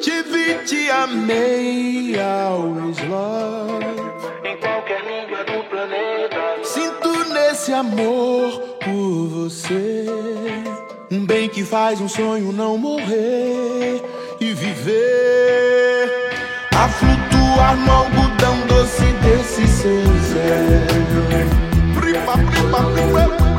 Te vi, te amei, always love. Em qualquer língua do planeta. Sinto nesse amor por você. Um bem que faz um sonho não morrer e viver. A flutuar no algodão doce desse seu walk away.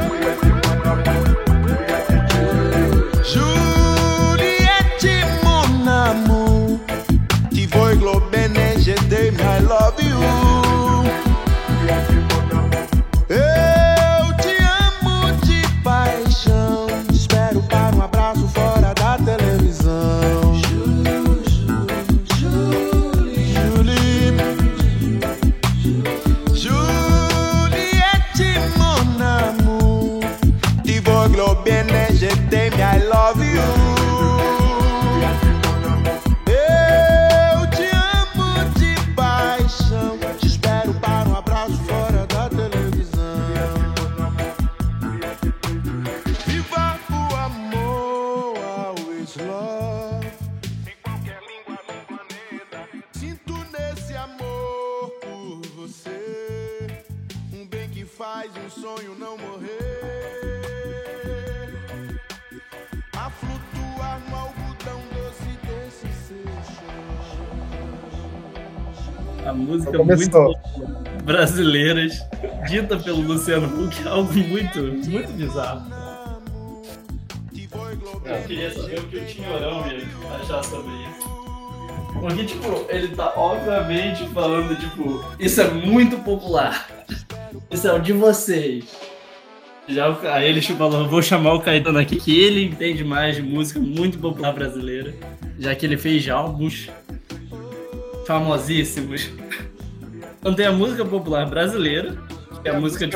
Começou. muito brasileiras, dita pelo Luciano Huck, é algo muito, muito bizarro. Eu queria saber o que o Tinhorão ia achar sobre isso. Porque, tipo, ele tá obviamente falando, tipo, isso é muito popular. Isso é o de vocês. Já o- aí ele falou, vou chamar o Caetano aqui, que ele entende mais de música muito popular brasileira, já que ele fez já álbuns famosíssimos. Então tem a música popular brasileira, que é a música de,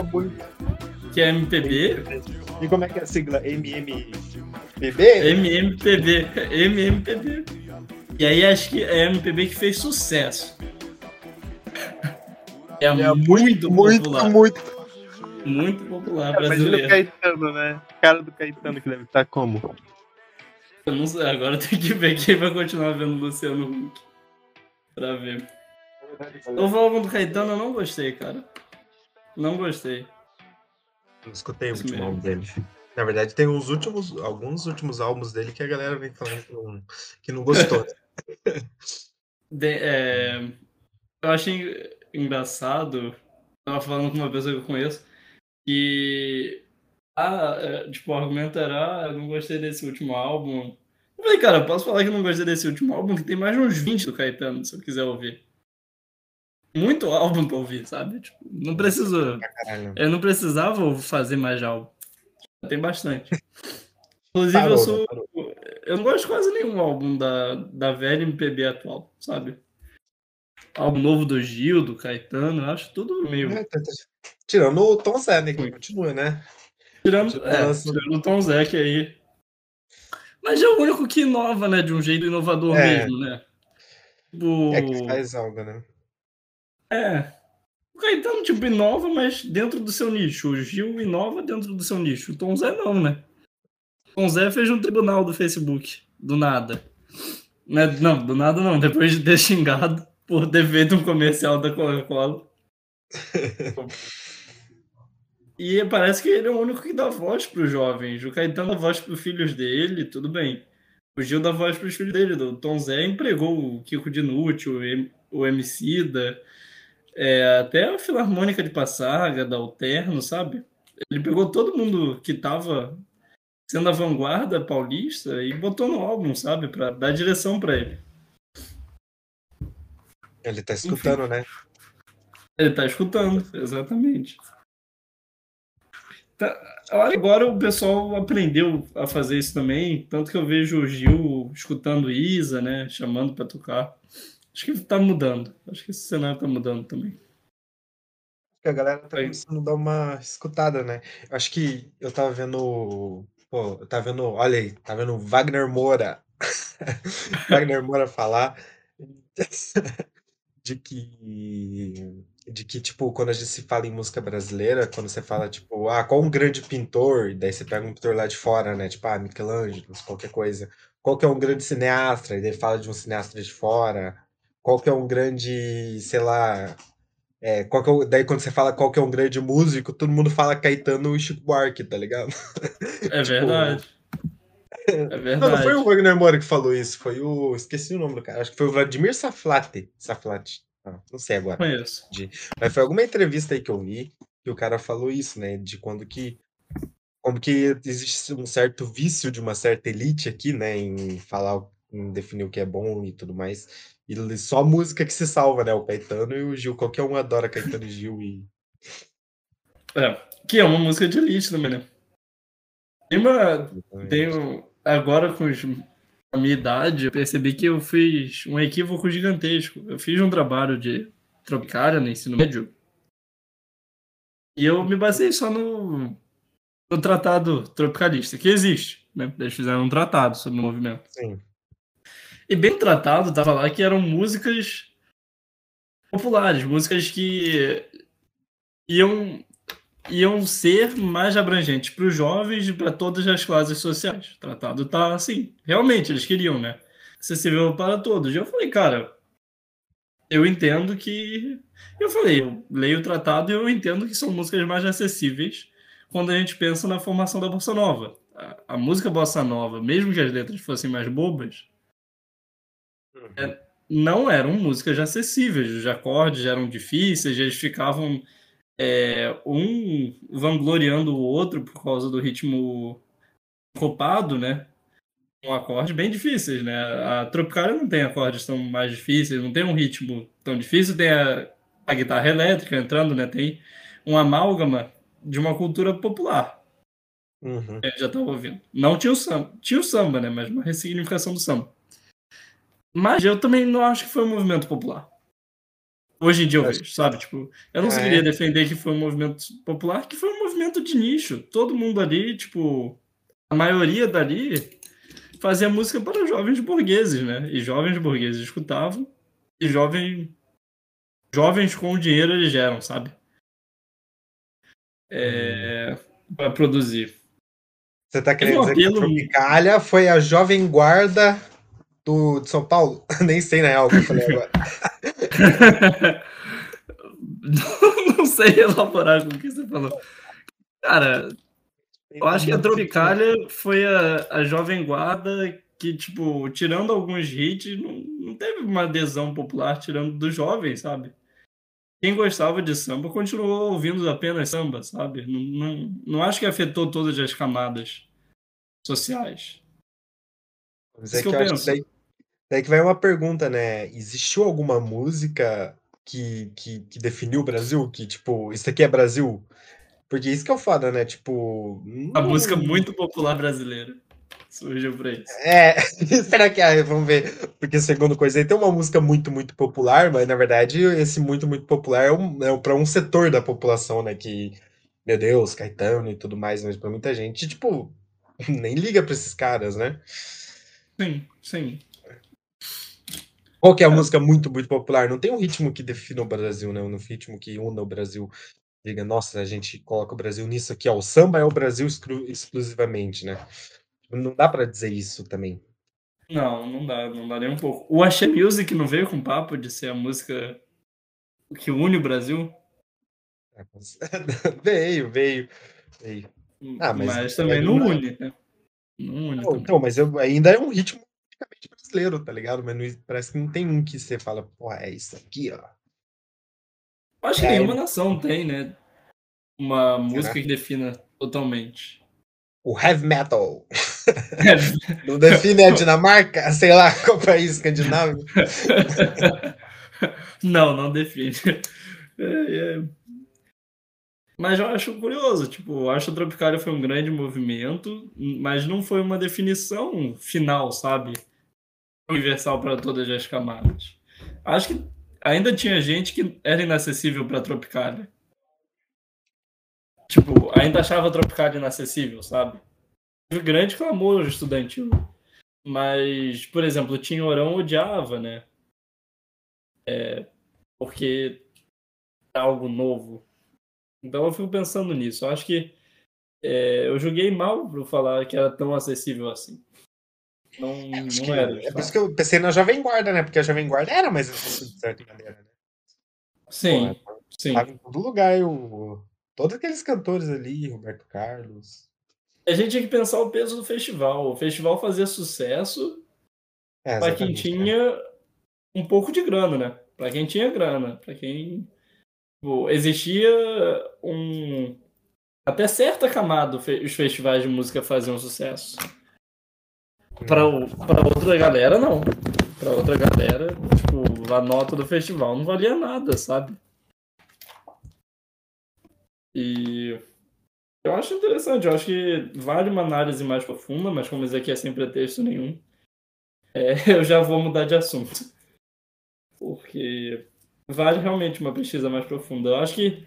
que é MPB, E como é que é a sigla? MMPB? MMPB, MMPB. E aí acho que é a MPB que fez sucesso. É, É muito, muito, popular, muito. muito popular Imagina o brasileiro. Caetano, né? Cara do Caetano que deve estar como? Eu não sei, agora tem que ver quem vai continuar vendo o Luciano Huck. Pra ver. O álbum do Caetano eu não gostei, cara. Não gostei. Não escutei o último mesmo. álbum dele. Na verdade, tem os últimos, alguns últimos álbuns dele que a galera vem falando que não, que não gostou. De- é, eu achei engraçado, tava falando com uma pessoa que eu conheço, que ah, é, tipo, o argumento era, ah, eu não gostei desse último álbum. Eu falei, cara, posso falar que eu não gostei desse último álbum, que tem mais de uns 20 do Caetano, se eu quiser ouvir. Muito álbum pra ouvir, sabe? Tipo, não precisou. Eu não precisava fazer mais álbum. Tem bastante. Inclusive, Parou, eu sou. parou. Eu não gosto de quase nenhum álbum da, da velha MPB atual, sabe? Álbum novo do Gil, do Caetano, eu acho tudo meio. É, tá- tá- Tirando o Tom Zé, né? Que continua, né? Tirando, Tipo, é, tirando o Tom Zé aí. Mas é o único que inova, né? De um jeito inovador É. mesmo, né? Tipo, É que faz algo, né? É. O Caetano, tipo, inova, mas dentro do seu nicho. O Gil inova dentro do seu nicho. O Tom Zé não, né? O Tom Zé fez um tribunal do Facebook. Do nada. Né? Não, do nada não. Depois de ter xingado por ter feito um comercial da Coca-Cola. E parece que ele é o único que dá voz pros jovens. O Caetano dá voz pros filhos dele, tudo bem. O Gil dá voz pros filhos dele. O Tom Zé empregou o Kiko Dinucci, o, M- o Emicida, é, até a Filarmônica de Passaga, da Alterno, sabe? Ele pegou todo mundo que tava sendo a vanguarda paulista e botou no álbum, sabe? Pra dar direção pra ele. Ele tá escutando, né? Ele tá escutando, exatamente. Tá, olha, agora o pessoal aprendeu a fazer isso também, tanto que eu vejo o Gil escutando Isa, né, chamando pra tocar. Acho que tá mudando. Acho que esse cenário tá mudando também. A galera tá começando a dar uma escutada, né? Acho que eu tava vendo. Pô, eu tava vendo. Olha aí, tá vendo o Wagner Moura. Wagner Moura falar de que de que, tipo, quando a gente se fala em música brasileira, quando você fala, tipo, ah, qual um grande pintor, daí você pega um pintor lá de fora, né? Tipo, ah, Michelangelo, qualquer coisa. Qual que é um grande cineasta? E daí fala de um cineasta de fora. Qual que é um grande, sei lá, é, qual que é o- daí quando você fala qual que é um grande músico, todo mundo fala Caetano e Chico Buarque, tá ligado? É Tipo, verdade. É Não, não verdade. foi o Wagner Moura que falou isso, foi o. Esqueci o nome do cara, acho que foi o Vladimir Saflate. Saflate. Ah, não sei agora. Conheço. Mas foi alguma entrevista aí que eu vi que o cara falou isso, né? De quando que. Como que existe um certo vício de uma certa elite aqui, né? Em falar, em definir o que é bom e tudo mais. E só música que se salva, né? O Caetano e o Gil. Qualquer um adora Caetano e Gil e. É, que é uma música de elite também, né? Tem uma. Tem um- agora com os- a minha idade, eu percebi que eu fiz um equívoco gigantesco. Eu fiz um trabalho de Tropicália no ensino médio. E eu me basei só no, no tratado tropicalista, que existe, né? Eles fizeram um tratado sobre o movimento. Sim. E bem tratado, tava lá que eram músicas populares, músicas que iam, iam ser mais abrangentes para os jovens e para todas as classes sociais. Tratado tá assim, realmente, eles queriam, né? Acessível para todos. E eu falei, cara, eu entendo que. Eu falei, eu leio o tratado e eu entendo que são músicas mais acessíveis quando a gente pensa na formação da bossa nova. A, a música bossa nova, mesmo que as letras fossem mais bobas, Uhum. não eram músicas acessíveis. Os acordes eram difíceis, eles ficavam é, um vangloriando o outro por causa do ritmo copado, né? Um acorde bem difíceis, né? A Tropicália não tem acordes tão mais difíceis, não tem um ritmo tão difícil, tem a, a guitarra elétrica entrando, né? Tem um amálgama de uma cultura popular. Uhum. A gente já estava ouvindo. Não tinha o samba, tinha o samba, né? Mas uma ressignificação do samba. Mas eu também não acho que foi um movimento popular. Hoje em dia eu vejo, sabe? Tipo, eu não queria é? defender que foi um movimento popular, que foi um movimento de nicho. Todo mundo ali, tipo, a maioria dali fazia música para jovens burgueses, né? E jovens burgueses escutavam, e jovem, jovens com dinheiro eles geram, sabe? É, para produzir. Você tá querendo dizer que apelo- Tropicália foi a jovem guarda do, de São Paulo? Nem sei, na real, o que eu falei agora. não, sei elaborar com o que você falou. Cara, eu acho que a Tropicália foi a, a jovem guarda que, tipo, tirando alguns hits, não, não teve uma adesão popular tirando dos jovens, sabe? Quem gostava de samba continuou ouvindo apenas samba, sabe? Não, não, não acho que afetou todas as camadas sociais. Mas Isso é que que eu eu penso. daí, daí que vai uma pergunta, né? Existiu alguma música que, que, que definiu o Brasil? Que, tipo, isso aqui é Brasil? Porque isso que é o foda, né? Tipo. A não- música muito popular brasileira surgiu pra isso. É, será que é? Vamos ver. Porque segundo coisa aí tem uma música muito, muito popular, mas na verdade esse muito, muito popular é, um, é para um setor da população, né? Que, meu Deus, Caetano e tudo mais, mas pra muita gente, tipo, nem liga pra esses caras, né? Sim, sim. Qual que é a música muito, muito popular? Não tem um ritmo que defina o Brasil, né? Um ritmo que una o Brasil. Diga, nossa, a gente coloca o Brasil nisso aqui, ó. O samba é o Brasil exclu- exclusivamente, né? Não dá pra dizer isso também. Não, não dá, não dá nem um pouco. O Axé Music não veio com papo de ser a música que une o Brasil, Veio, veio, veio. Ah, mas- mas, também mas não une, né? Não une Não, também. Então, mas eu- ainda é um ritmo brasileiro, tá ligado? Mas não- parece que não tem um que você fala, pô, é isso aqui, ó. Acho que É, nenhuma nação tem, né? Uma música que defina totalmente. O heavy metal. Não define a Dinamarca? Sei lá, qual país escandinavo. não, não define. É, é. Mas eu acho curioso, tipo, eu acho que o Tropicália foi um grande movimento, mas não foi uma definição final, sabe? Universal para todas as camadas. Acho que ainda tinha gente que era inacessível para Tropicália. Tipo, ainda achava Tropicália inacessível, sabe? Teve grande clamor estudantil. Mas, por exemplo, o Tinhorão odiava, né? É, porque algo novo. Então eu fico pensando nisso. Eu acho que é, eu joguei mal por falar que era tão acessível assim. Não, Acho não era. é por isso que eu pensei na Jovem Guarda, né? Porque a Jovem Guarda era mais de certa maneira, né? Sim, Pô, sim. Tava em todo lugar, o... todos aqueles cantores ali, Roberto Carlos. A gente tinha que pensar o peso do festival. O festival fazia sucesso É, para quem né? tinha um pouco de grana, né? Para quem tinha grana, para quem Tipo, existia um até certa camada os festivais de música faziam sucesso. Para outra galera não. Para outra galera, tipo, a nota do festival não valia nada, sabe? E eu acho interessante, eu acho que vale uma análise mais profunda, mas como isso aqui é sem pretexto nenhum, é, eu já vou mudar de assunto. Porque vale realmente uma pesquisa mais profunda. Eu acho que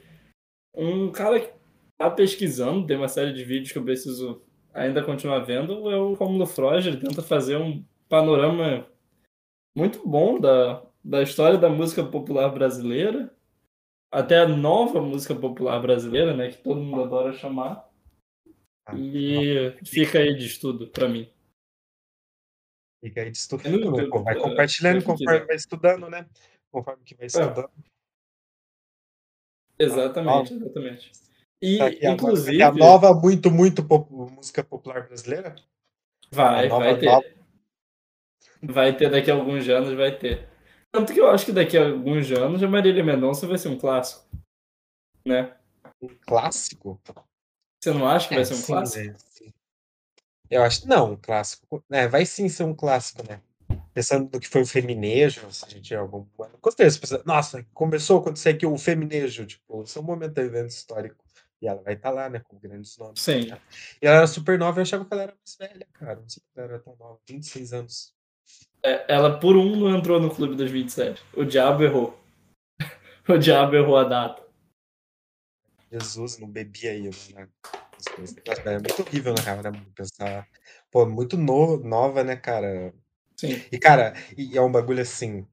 um cara que tá pesquisando, tem uma série de vídeos que eu preciso ainda continuar vendo, é o Romulo Freud, ele tenta fazer um panorama muito bom da, da história da música popular brasileira, até a nova música popular brasileira, né, que todo mundo adora chamar. Ah, E fica aí de estudo pra mim. Fica aí de estudo. É vai é, compartilhando conforme vai estudando, né? Conforme que vai estudando. Exatamente, exatamente. E, Tá inclusive, vai ter a nova, muito, muito pop- música popular brasileira? vai, a nova, vai ter. nova- Vai ter daqui a alguns anos, vai ter. Tanto que eu acho que daqui a alguns anos a Marília Mendonça vai ser um clássico. Né? um clássico? Você não acha que vai É, ser um sim, clássico? né? Sim. Eu acho não, um clássico. É, vai sim ser um clássico, né? Pensando no que foi o feminejo, se a gente algum. Pensa, nossa, começou a acontecer aqui o feminejo, tipo, esse é um momento do evento histórico. E ela vai estar lá, né, com grandes nomes. Sim. E ela era super nova, eu achava que ela era mais velha, cara. Não sei que ela era tão nova, 26 anos. É, ela por um não entrou no clube dos 27. O diabo errou. o diabo errou a data. Jesus, não bebia aí, né? Nossa, É muito horrível, na real, né? Pensar. Pô, muito no- nova, né, cara? Sim. E, cara, e é um bagulho assim.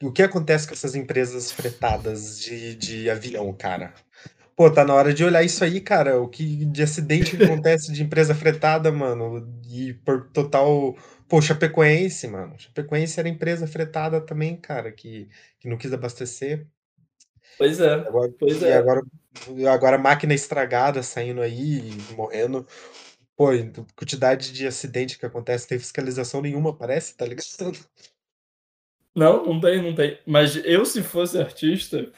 O que acontece com essas empresas fretadas de, de avião, cara? Pô, tá na hora de olhar isso aí, cara. O que de acidente que acontece de empresa fretada, mano. E por total. Pô, Chapecoense, mano. Chapecoense era empresa fretada também, cara, que, que não quis abastecer. Pois é. Agora, Pois e é. agora, agora máquina estragada saindo aí e morrendo. Pô, quantidade de acidente que acontece, tem fiscalização nenhuma, parece, tá ligado? Não, não tem, não tem. Mas eu, se fosse artista,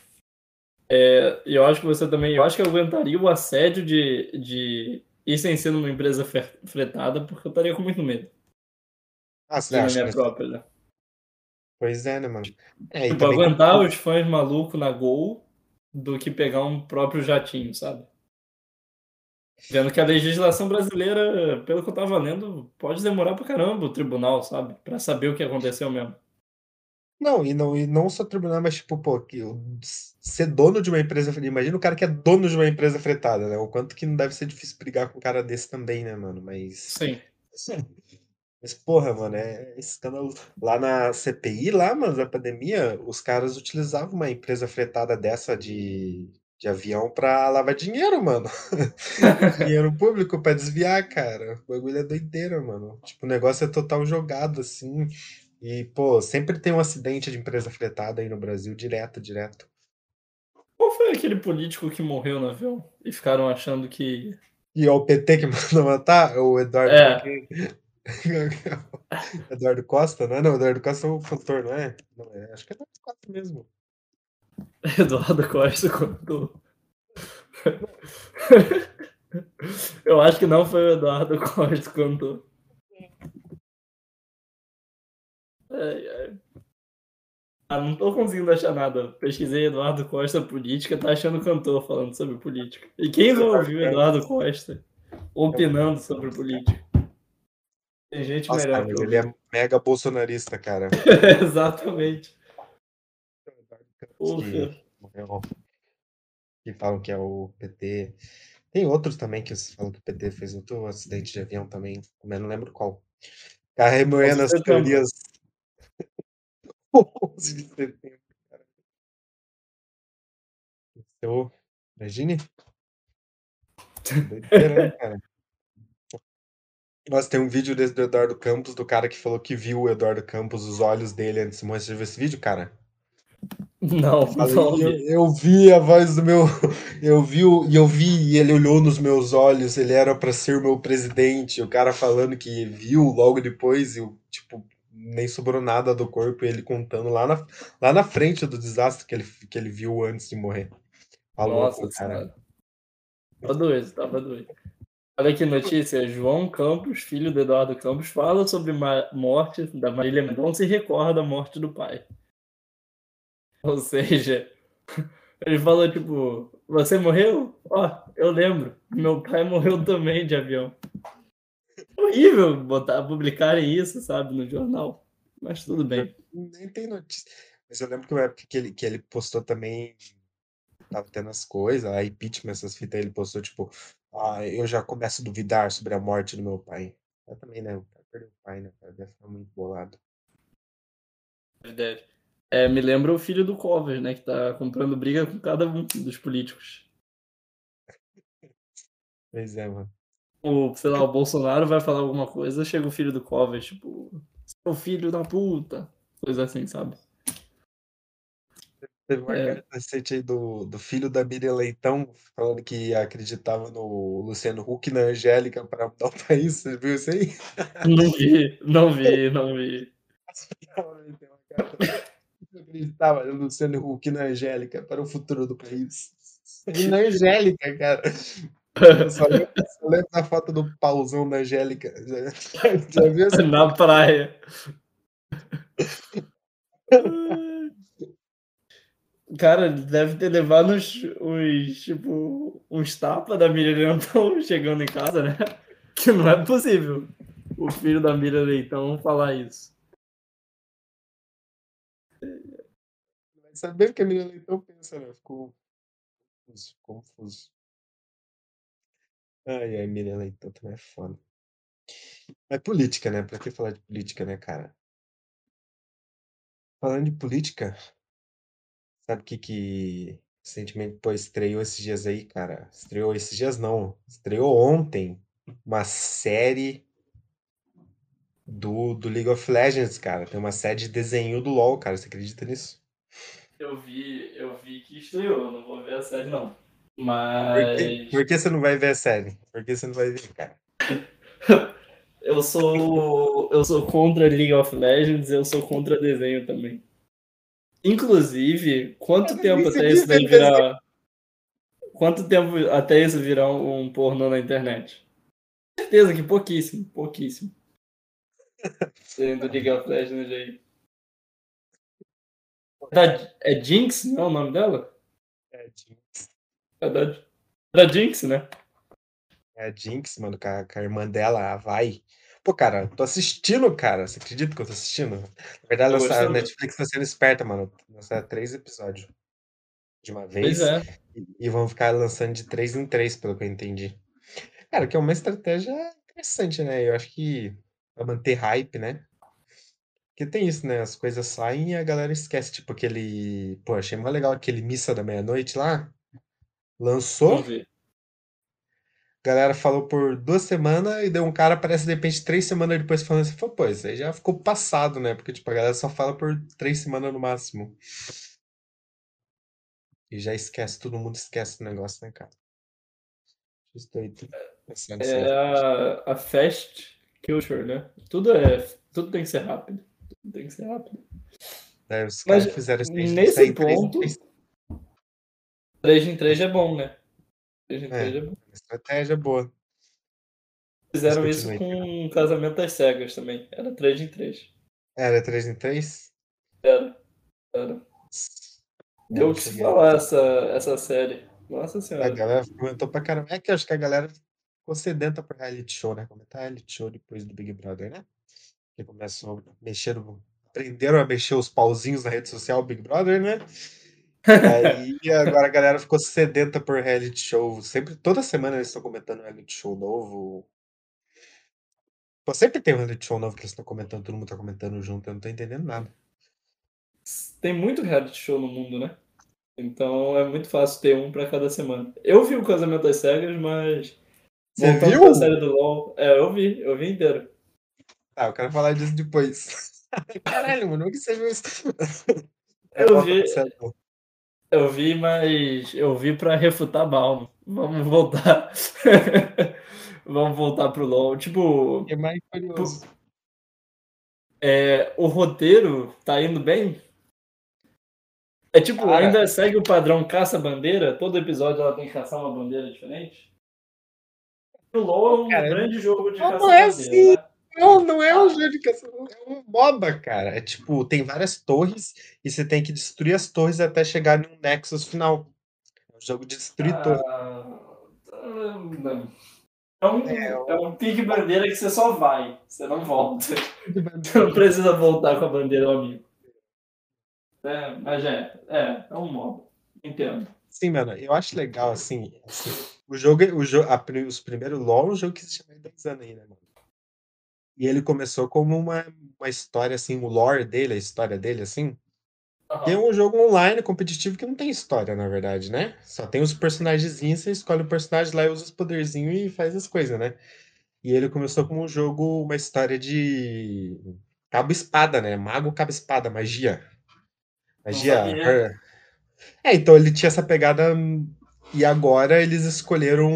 é, eu acho que você também. Eu acho que eu aguentaria o assédio de, de ir sem ser numa empresa fretada, porque eu estaria com muito medo. Ah, você ir na acha? minha né? própria, né? Pois é, né, mano? É, Tipo, também aguentar os fãs malucos na Gol do que pegar um próprio jatinho, sabe? Vendo que a legislação brasileira, pelo que eu tava lendo, pode demorar pra caramba o tribunal, sabe? Pra saber o que aconteceu mesmo. Não, e não, e não só tribunal, mas tipo, pô, que o- ser dono de uma empresa. Imagina o cara que é dono de uma empresa fretada, né? O quanto que não deve ser difícil brigar com um cara desse também, né, mano? Mas. Sim. Mas, porra, mano, é escândalo. Lá na CPI, lá, mano, da pandemia, os caras utilizavam uma empresa fretada dessa de, de avião pra lavar dinheiro, mano. dinheiro público pra desviar, cara. O bagulho é doideira, mano. Tipo, o negócio é total jogado, assim. E, pô, sempre tem um acidente de empresa fretada aí no Brasil, direto, direto. Qual foi aquele político que morreu no avião? E ficaram achando que. E é o PT que mandou matar? O Eduardo. É. Eduardo Costa, não é? Não, Eduardo Costa é o cantor, não é? Não, é acho que é Eduardo Costa mesmo. Eduardo Costa contou. Eu acho que não foi o Eduardo Costa que Ah, não tô conseguindo achar nada. Pesquisei Eduardo Costa política, tá achando cantor falando sobre política. E quem não ouviu Eduardo Costa opinando sobre política? Tem gente Nossa, melhor que ele é mega bolsonarista, cara. Exatamente. Que, que falam que é o PT. Tem outros também que falam que o PT fez outro acidente de avião também, mas não lembro qual. Ficar remoendo as teorias. 11 de setembro. Eu, imagine. Doideira, né, cara? Nossa, tem um vídeo desse do Eduardo Campos, do cara que falou que viu o Eduardo Campos, os olhos dele antes de morrer. Você viu esse vídeo, cara? Não, Falei, não eu, vi. eu vi a voz do meu. Eu vi, e eu vi, e ele olhou nos meus olhos, ele era pra ser o meu presidente. O cara falando que viu logo depois, e o tipo, nem sobrou nada do corpo, e ele contando lá na, lá na frente do desastre que ele, que ele viu antes de morrer. Tá Nossa louco, cara. Tava doido, tava doido. Olha que notícia. João Campos, filho do Eduardo Campos, fala sobre a morte da Marília Mendonça e recorda da morte do pai. Ou seja, ele falou tipo, você morreu? Ó, eu lembro. Meu pai morreu também de avião. Horrível botar, publicarem isso, sabe, no jornal. Mas tudo bem. Nem tem notícia. Mas eu lembro que uma época que ele, que ele postou também. Tava tendo as coisas, a impeachment, essas fitas, ele postou, tipo, ah, eu já começo a duvidar sobre a morte do meu pai. Eu também, né? O cara perdeu o pai, né? cara? Deve ficar muito bolado. Deve. É, me lembra o filho do Covers, né? Que tá comprando briga com cada um dos políticos. Pois é, mano. O, sei lá, o Bolsonaro vai falar alguma coisa, chega o filho do Covers, tipo, seu filho da puta. Coisa assim, sabe? Teve uma É. carta recente aí do, do filho da Miriam Leitão falando que acreditava no Luciano Huck e na Angélica para mudar o país. Você viu isso aí? Não vi, não vi, não vi. Tem uma carta. Eu acreditava no Luciano Huck e na Angélica para o futuro do país. E na Angélica, cara. Eu só lembro, só lembro da foto do pauzão da Angélica. Já, já viu essa? Na praia. Cara, deve ter levado uns, uns tipo, uns tapas da Miriam Leitão chegando em casa, né? Que não é possível o filho da Miriam Leitão falar isso. Saber o que a Miriam Leitão pensa, né? Ficou confuso. confuso. Ai, ai, Miriam Leitão também é foda. Mas política, né? Pra que falar de política, né, cara? Falando de política, sabe o que que recentemente, pô, estreou esses dias aí, cara? Estreou esses dias não, estreou ontem uma série do, do League of Legends, cara. Tem uma série de desenho do LoL, cara. Você acredita nisso? Eu vi, eu vi que estreou, não vou ver a série não. Por que, Mas por que você não vai ver a série? Por que você não vai ver, cara? eu sou eu sou contra League of Legends, eu sou contra desenho também. Inclusive, quanto tempo até isso daí desenho. virar quanto tempo até isso virar um, pornô na internet? Certeza que pouquíssimo, pouquíssimo. Desenho do League of Legends aí. Da- é Jinx, não é o nome dela? É, Jinx. É da, da Jinx, né? É a Jinx, mano, com a, com a irmã dela, a Vai. Pô, cara, tô assistindo, cara. Você acredita que eu tô assistindo? Na verdade, essa- a. Netflix tá sendo esperta, mano. Lançar três episódios de uma Pois vez é. e, e vão ficar lançando de três em três, pelo que eu entendi. Cara, que é uma estratégia interessante, né? Eu acho que pra manter hype, né? Porque tem isso, né? As coisas saem e a galera esquece. Tipo aquele. Pô, achei mó legal aquele Missa da Meia-Noite lá. Lançou. Galera falou por duas semanas e deu um cara, aparece de repente três semanas depois falando assim, falou, pô, isso aí já ficou passado, né? Porque, tipo, a galera só fala por três semanas no máximo. E já esquece, todo mundo esquece o negócio, né, cara? Estou aí pensando É assim. a, a fast culture, né? Tudo é. Tudo tem que ser rápido. Tudo tem que ser rápido. Aí os Mas caras fizeram isso nesse sair três ponto- três. 3 em 3 é bom, né? 3 em 3 é, bom. Estratégia boa. Fizeram Mas isso com o casamento das cegas também. Era 3 em 3. Era três em três? Era. Era. Deu o que se falar essa, essa série. Nossa A senhora. galera comentou pra caramba. É que acho que a galera ficou sedenta por reality show, né? Comentar reality show depois do Big Brother, né? Que começou a mexer, aprenderam a mexer os pauzinhos na rede social Big Brother, né? Aí agora a galera ficou sedenta por reality show. Sempre, toda semana eles estão comentando reality show novo. Pô, sempre tem um reality show novo que eles estão comentando, todo mundo tá comentando junto, eu não tô entendendo nada. Tem muito reality show no mundo, né? Então é muito fácil ter um pra cada semana. Eu vi o Casamento das Cegas, mas. Você voltando viu? série do LOL. É, eu vi, eu vi inteiro. Ah, eu quero falar disso depois. Caralho, mano, que você viu isso? É, Eu volta vi-. Eu vi, mas eu vi pra refutar Balmo. Vamos voltar. Vamos voltar pro LoL. Tipo, É mais curioso. é, o roteiro tá indo bem? É tipo, Cara. ainda segue o padrão caça-bandeira? Todo episódio ela tem que caçar uma bandeira diferente? O LoL é um Cara, grande jogo de não caça-bandeira. é assim. né? Não, não é um jogo de caça, é um MOBA, cara. É tipo, tem várias torres e você tem que destruir as torres até chegar em um Nexus final. É um jogo de destruir torres. Ah, não. É um, é um pique bandeira que você só vai, você não volta. Você não precisa voltar com a bandeira amigo. É, mas é, é, é um modo. Entendo. Sim, mano, eu acho legal, assim, assim, o jogo, o jogo a, os primeiros LoL é um jogo que há mais de 10 anos aí, né, mano? E ele começou como uma, uma história, assim, o lore dele, a história dele, assim, que é um jogo online competitivo que não tem história, na verdade, né? Só tem os personagenzinhos, você escolhe o personagem lá e usa os poderzinhos e faz as coisas, né? E ele começou como um jogo, uma história de cabo-espada, né? Mago cabo-espada, magia. Magia. sabia. her- É, então ele tinha essa pegada hum, e agora eles escolheram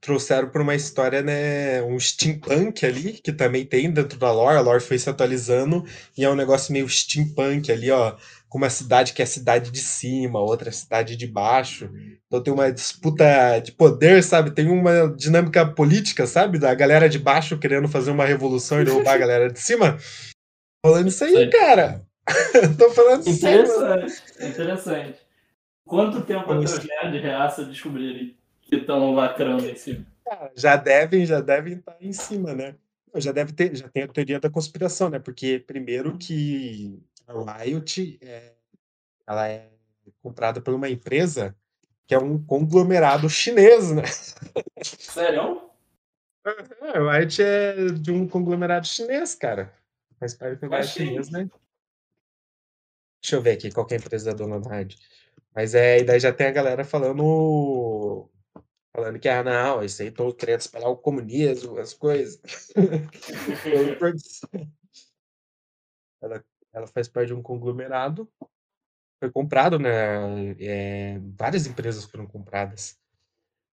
trouxeram para uma história, né, um steampunk ali, que também tem dentro da lore, a lore foi se atualizando, e é um negócio meio steampunk ali, ó, com uma cidade que é a cidade de cima, outra cidade de baixo. Então tem uma disputa de poder, sabe? Tem uma dinâmica política, sabe? Da galera de baixo querendo fazer uma revolução e derrubar a galera de cima. Falando isso aí, Sei. cara. Tô falando mano. Interessante, interessante. Quanto tempo até os nerds de reaça descobrirem que estão lacrando em cima? Cara, já devem, já devem estar em cima, né? Já deve ter, já tem a teoria da conspiração, né? Porque primeiro que a Riot é, ela é comprada por uma empresa que é um conglomerado chinês, né? Sério? A Riot é de um conglomerado chinês, cara. Faz parte do chinês, né? Deixa eu ver aqui qual é a empresa dona da Riot. Mas é, e daí já tem a galera falando falando que, ah, não, isso aí estão querendo espalhar o comunismo, as coisas. ela, ela faz parte de um conglomerado. Foi comprado, né? é, várias empresas foram compradas.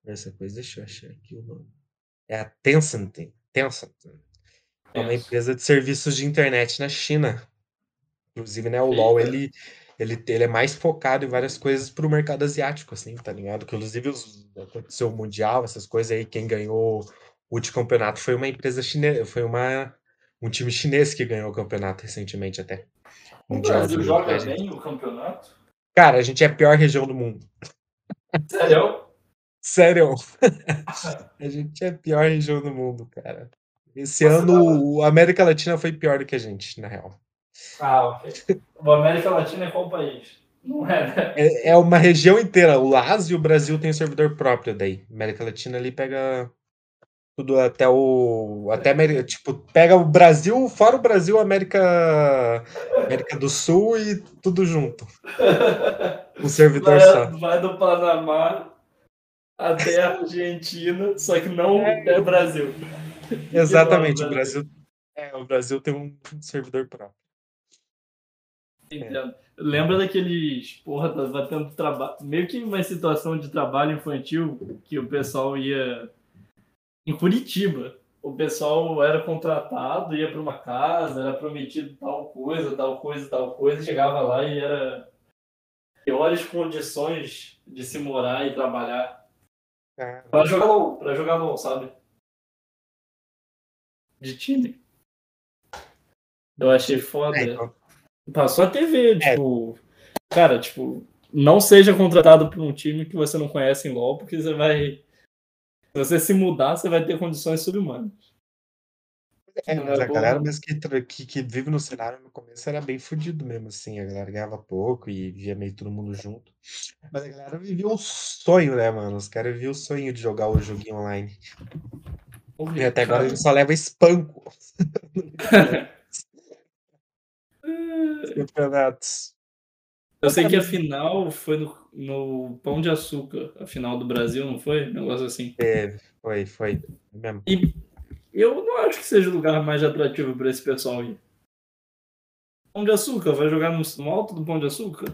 Essa coisa, deixa eu achar aqui o nome. É a Tencent. Tencent. É uma empresa de serviços de internet na China. Inclusive, né, o. LoL, ele, ele, ele é mais focado em várias coisas pro mercado asiático, assim, tá ligado? Que, inclusive, os, aconteceu o Mundial, essas coisas aí, quem ganhou o último campeonato foi uma empresa chinesa, foi uma, um time chinês que ganhou o campeonato recentemente até. O Brasil joga bem o campeonato? Cara, a gente é a pior região do mundo. Sério? Sério. A gente é a pior região do mundo, cara. Esse Nossa, ano, a América Latina foi pior do que a gente, na real. Ah, ok. O América Latina é qual país? Não é, né? É, é uma região inteira. O LAS e o Brasil tem servidor próprio daí. América Latina ali pega tudo até o. Até América, tipo, pega o Brasil, fora o Brasil, América. América do Sul e tudo junto. Um servidor só. Vai, vai do Panamá até a Argentina, só que não é Brasil. Exatamente, o Brasil. É, o Brasil tem um servidor próprio. Entendo. Lembra daqueles, porra, tava tendo trabalho, meio que uma situação de trabalho infantil que o pessoal ia em Curitiba. O pessoal era contratado, ia para uma casa, era prometido tal coisa, tal coisa, tal coisa, chegava lá e era piores condições de se morar e trabalhar. Cara, Pra jogar LOL, pra jogar LOL, sabe? De time. Eu achei foda. é, então, Passou a TV, tipo. Cara, tipo, não seja contratado por um time que você não conhece em LoL, porque você vai. Se você se mudar, você vai ter condições subhumanas. é, mas é a bom, galera não. mesmo que, que, que vive no cenário no começo era bem fudido mesmo, assim. A galera ganhava pouco e via meio todo mundo junto. Mas a galera vivia o sonho, né, mano? Os caras viviam o sonho de jogar o joguinho online. E até agora ele só leva espanco campeonatos. Eu sei que a final foi no, no Pão de Açúcar, a final do Brasil, não foi? Um negócio assim. Teve, foi, foi. é Mesmo. E eu não acho que seja o lugar mais atrativo para esse pessoal ir. Pão de Açúcar, vai jogar no, no alto do Pão de Açúcar?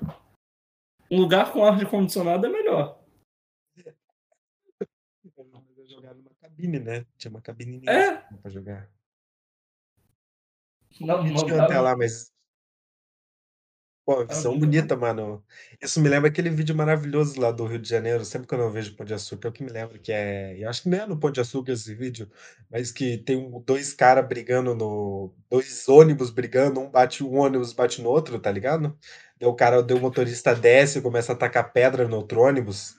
Um lugar com ar de condicionado é melhor. Eu jogava numa cabine, né? Tinha uma cabine É? pra jogar. Não, não dá- até lá, mas. Pô, visão bonita, mano. Isso me lembra aquele vídeo maravilhoso lá do Rio de Janeiro. Sempre que eu não vejo Pão de Açúcar, é o que me lembra que é. Eu acho que não é no Pão de Açúcar esse vídeo, mas que tem um- dois caras brigando no. Dois ônibus brigando, um bate um ônibus bate no outro, tá ligado? Daí o cara, daí o motorista desce e começa a tacar pedra no outro ônibus.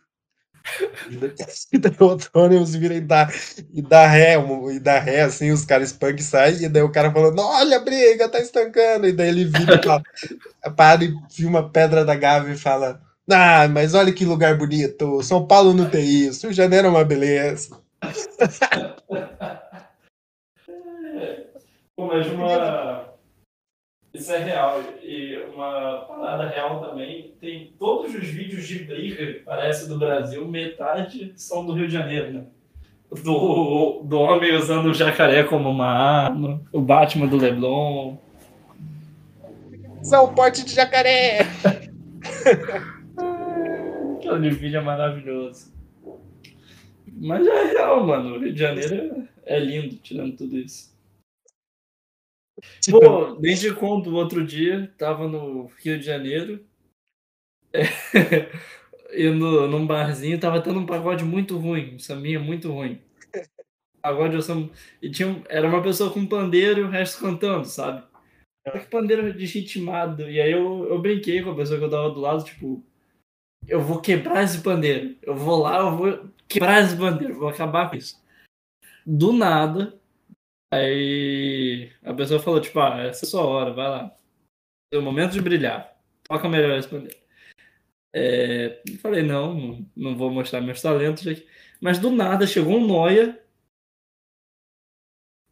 E daí, e daí o ônibus vira e dá, e dá ré, e dá ré, assim, os caras e saem, e daí o cara falando, olha a briga, tá estancando, e daí ele vira e fala, para e vira uma pedra da Gávea e fala, ah, mas olha que lugar bonito, São Paulo não tem isso, de Janeiro é uma beleza. Pô, mas uma. Isso é real. E uma parada real também. Tem todos os vídeos de briga, parece, do Brasil, metade são do Rio de Janeiro, né? Do, do homem usando o jacaré como uma arma, o Batman do Leblon. São Porte de Jacaré! Aquele vídeo é maravilhoso. Mas é real, mano. O Rio de Janeiro é é lindo, tirando tudo isso. Pô, desde quando o outro dia tava no Rio de Janeiro e no, num barzinho tava tendo um pagode muito ruim, um sambinha muito ruim. Pagode, eu samba- e tinha, era uma pessoa com pandeiro e o resto cantando, sabe? Só que pandeiro desritimado. E aí eu, eu brinquei com a pessoa que eu tava do lado, tipo, eu vou quebrar esse pandeiro. Eu vou lá, eu vou quebrar esse pandeiro, vou acabar com isso. Do nada, Aí a pessoa falou, tipo, ah, essa é a sua hora, vai lá. É o momento de brilhar. Toca melhor esse pandeiro. É, falei, não, não, vou mostrar meus talentos aqui. Mas do nada chegou um noia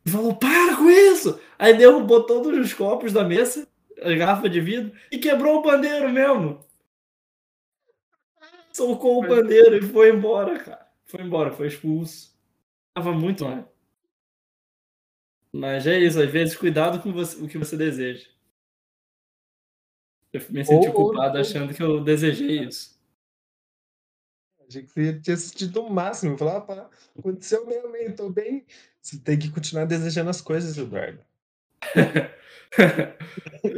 e falou, para com isso! Aí derrubou todos os copos da mesa, a garrafa de vidro, e quebrou o pandeiro mesmo. Solcou o pandeiro e foi embora, cara. Foi embora, foi expulso. Tava muito mal. Mas é isso, às vezes cuidado com você- o que você deseja. Eu me senti Ou- culpado ou- achando que eu desejei isso. Achei que você tinha assistido o máximo. Falar, ah, pá, aconteceu mesmo, hein? Tô bem. Você tem que continuar desejando as coisas, Eduardo.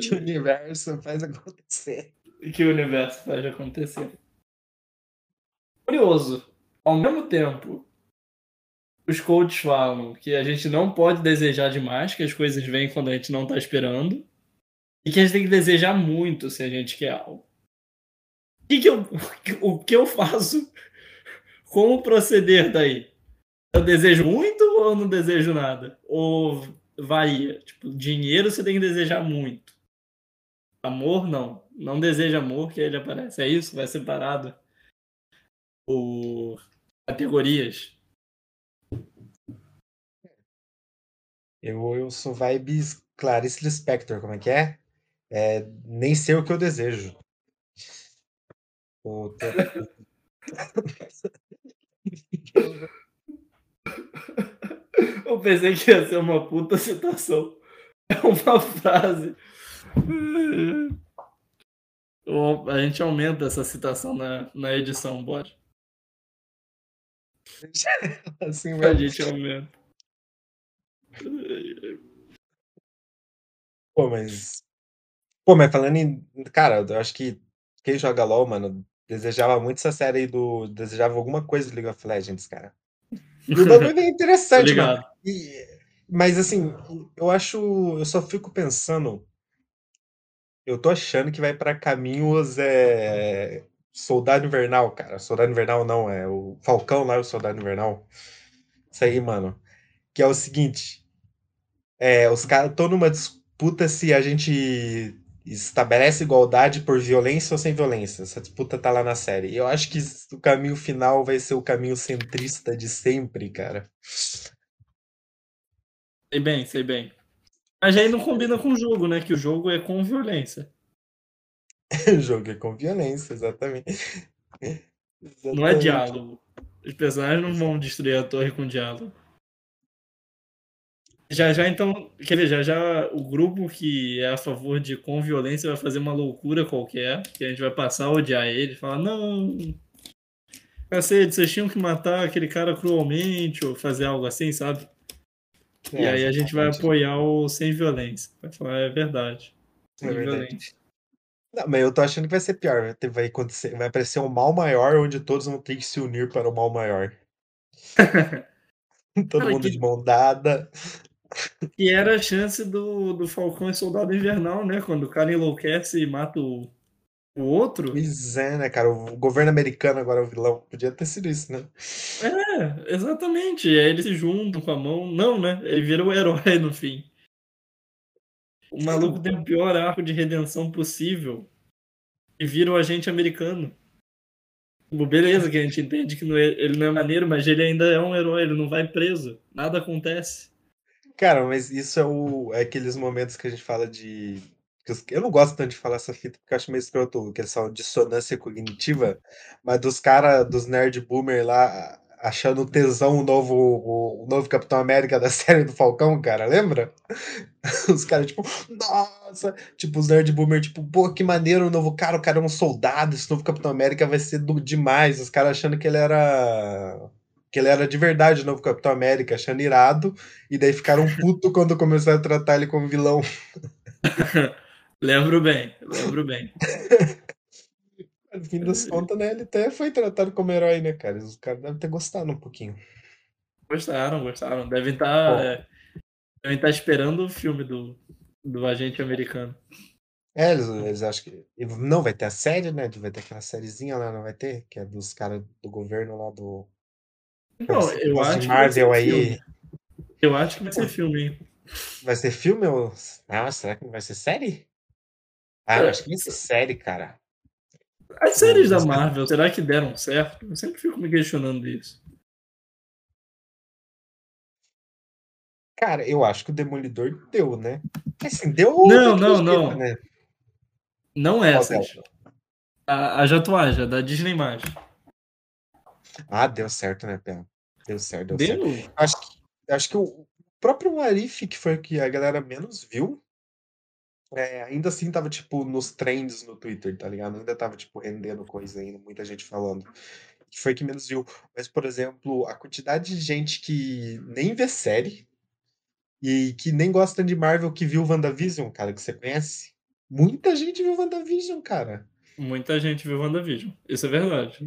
Que o universo faz acontecer. que o universo faz acontecer. Curioso. Ao mesmo tempo, os coaches falam que a gente não pode desejar demais, que as coisas vêm quando a gente não tá esperando. E que a gente tem que desejar muito se a gente quer algo. Que, eu, o que eu faço? Como proceder daí? Eu desejo muito ou não desejo nada? Ou varia? Tipo, dinheiro você tem que desejar muito. Amor, não. Não deseja amor que ele aparece. É isso? Vai separado por categorias. Eu, eu sou vibes Clarice Lispector, como é que é? É, nem sei o que eu desejo. Tô- Eu pensei que ia ser uma puta citação. É uma frase. A gente aumenta essa citação na, na edição, pode? assim, A gente aumenta. Pô, mas. Pô, mas falando em. Cara, eu acho que quem joga LOL, mano, desejava muito essa série aí do. Desejava alguma coisa do League of Legends, cara. E o bagulho é bem interessante, mano. E- mas assim, eu acho. Eu só fico pensando. Eu tô achando que vai pra caminhos. É, Soldado Invernal, cara. Soldado Invernal não, é o Falcão lá, o Soldado Invernal. Isso aí, mano. Que é o seguinte. É, os caras estão numa disputa se a gente estabelece igualdade por violência ou sem violência. Essa disputa tá lá na série. E eu acho que o caminho final vai ser o caminho centrista de sempre, cara. Sei bem, sei bem. Mas aí não combina com o jogo, né? Que o jogo é com violência. Jogo é com violência, exatamente. Não é Exatamente. diálogo. Os personagens não vão destruir a torre com diálogo. Já já, então, quer ver, já já o grupo que é a favor de com violência vai fazer uma loucura qualquer, que a gente vai passar a odiar ele, falar, não, cacete, vocês tinham que matar aquele cara cruelmente, ou fazer algo assim, sabe? e É, aí a gente vai apoiar o sem violência. Vai falar, é verdade. Sem É verdade. violência. Não, mas eu tô achando que vai ser pior. Vai, acontecer, vai aparecer um mal maior onde todos vão ter que se unir para o mal maior. Todo Cara, mundo que- de mão dada. E era a chance do, do Falcão e Soldado Invernal, né? Quando o cara enlouquece e mata o, o outro. Pois é, né, cara? O governo americano agora é o vilão. Podia ter sido isso, né? É, exatamente. E aí eles se juntam com a mão. Não, né? Ele vira o herói no fim. O maluco tem o pior arco de redenção possível. E vira o agente americano. Tipo, beleza, que a gente entende que é- ele não é maneiro, mas ele ainda é um herói, ele não vai preso. Nada acontece. Cara, mas isso é, o, é aqueles momentos que a gente fala de. Eu não gosto tanto de falar essa fita porque eu acho meio escroto, que eles falam dissonância cognitiva, mas dos caras, dos nerd boomer lá, achando tesão o novo, o novo Capitão América da série do Falcão, cara, lembra? Os caras, tipo, nossa! Tipo, os nerd boomer, tipo, pô, que maneiro o novo cara, o cara é um soldado, esse novo Capitão América vai ser do, demais. Os caras achando que ele era. Que ele era de verdade o novo Capitão América, achando irado. E daí ficaram puto quando começaram a tratar ele como vilão. Lembro bem, lembro bem. No fim das contas, né? Ele até foi tratado como herói, né, cara? Os caras devem ter gostado um pouquinho. Gostaram, gostaram. Devem estar. Bom. é, devem estar esperando o filme do, do agente americano. É, eles, eles acham que. Não, vai ter a série, né? Vai ter aquela sériezinha lá, não vai ter? Que é dos caras do governo lá do. Não, Esse eu acho que Marvel um aí. filme. Eu acho que vai ser filme, hein? Vai ser filme ou. Ah, será que vai ser série? Ah, eu É, acho que vai ser série, cara. As séries da Marvel, será que deram certo? Eu sempre fico me questionando disso. Cara, eu acho que o Demolidor deu, né? Assim, deu. Não, não, não. Né? Não essas. delas? A, a Jatuaja, da Disney+. Ah, deu certo, né, Pia? Deu certo, deu, certo. Deu? Acho que, acho que o próprio Arif, que foi o que a galera menos viu, é, ainda assim tava, tipo, nos trends no Twitter, tá ligado? Ainda tava, tipo, rendendo coisa ainda, muita gente falando. Que foi que menos viu. Mas, por exemplo, a quantidade de gente que nem vê série e que nem gosta de Marvel que viu WandaVision, cara, que você conhece. Muita gente viu WandaVision, cara. Muita gente viu WandaVision. Isso é verdade.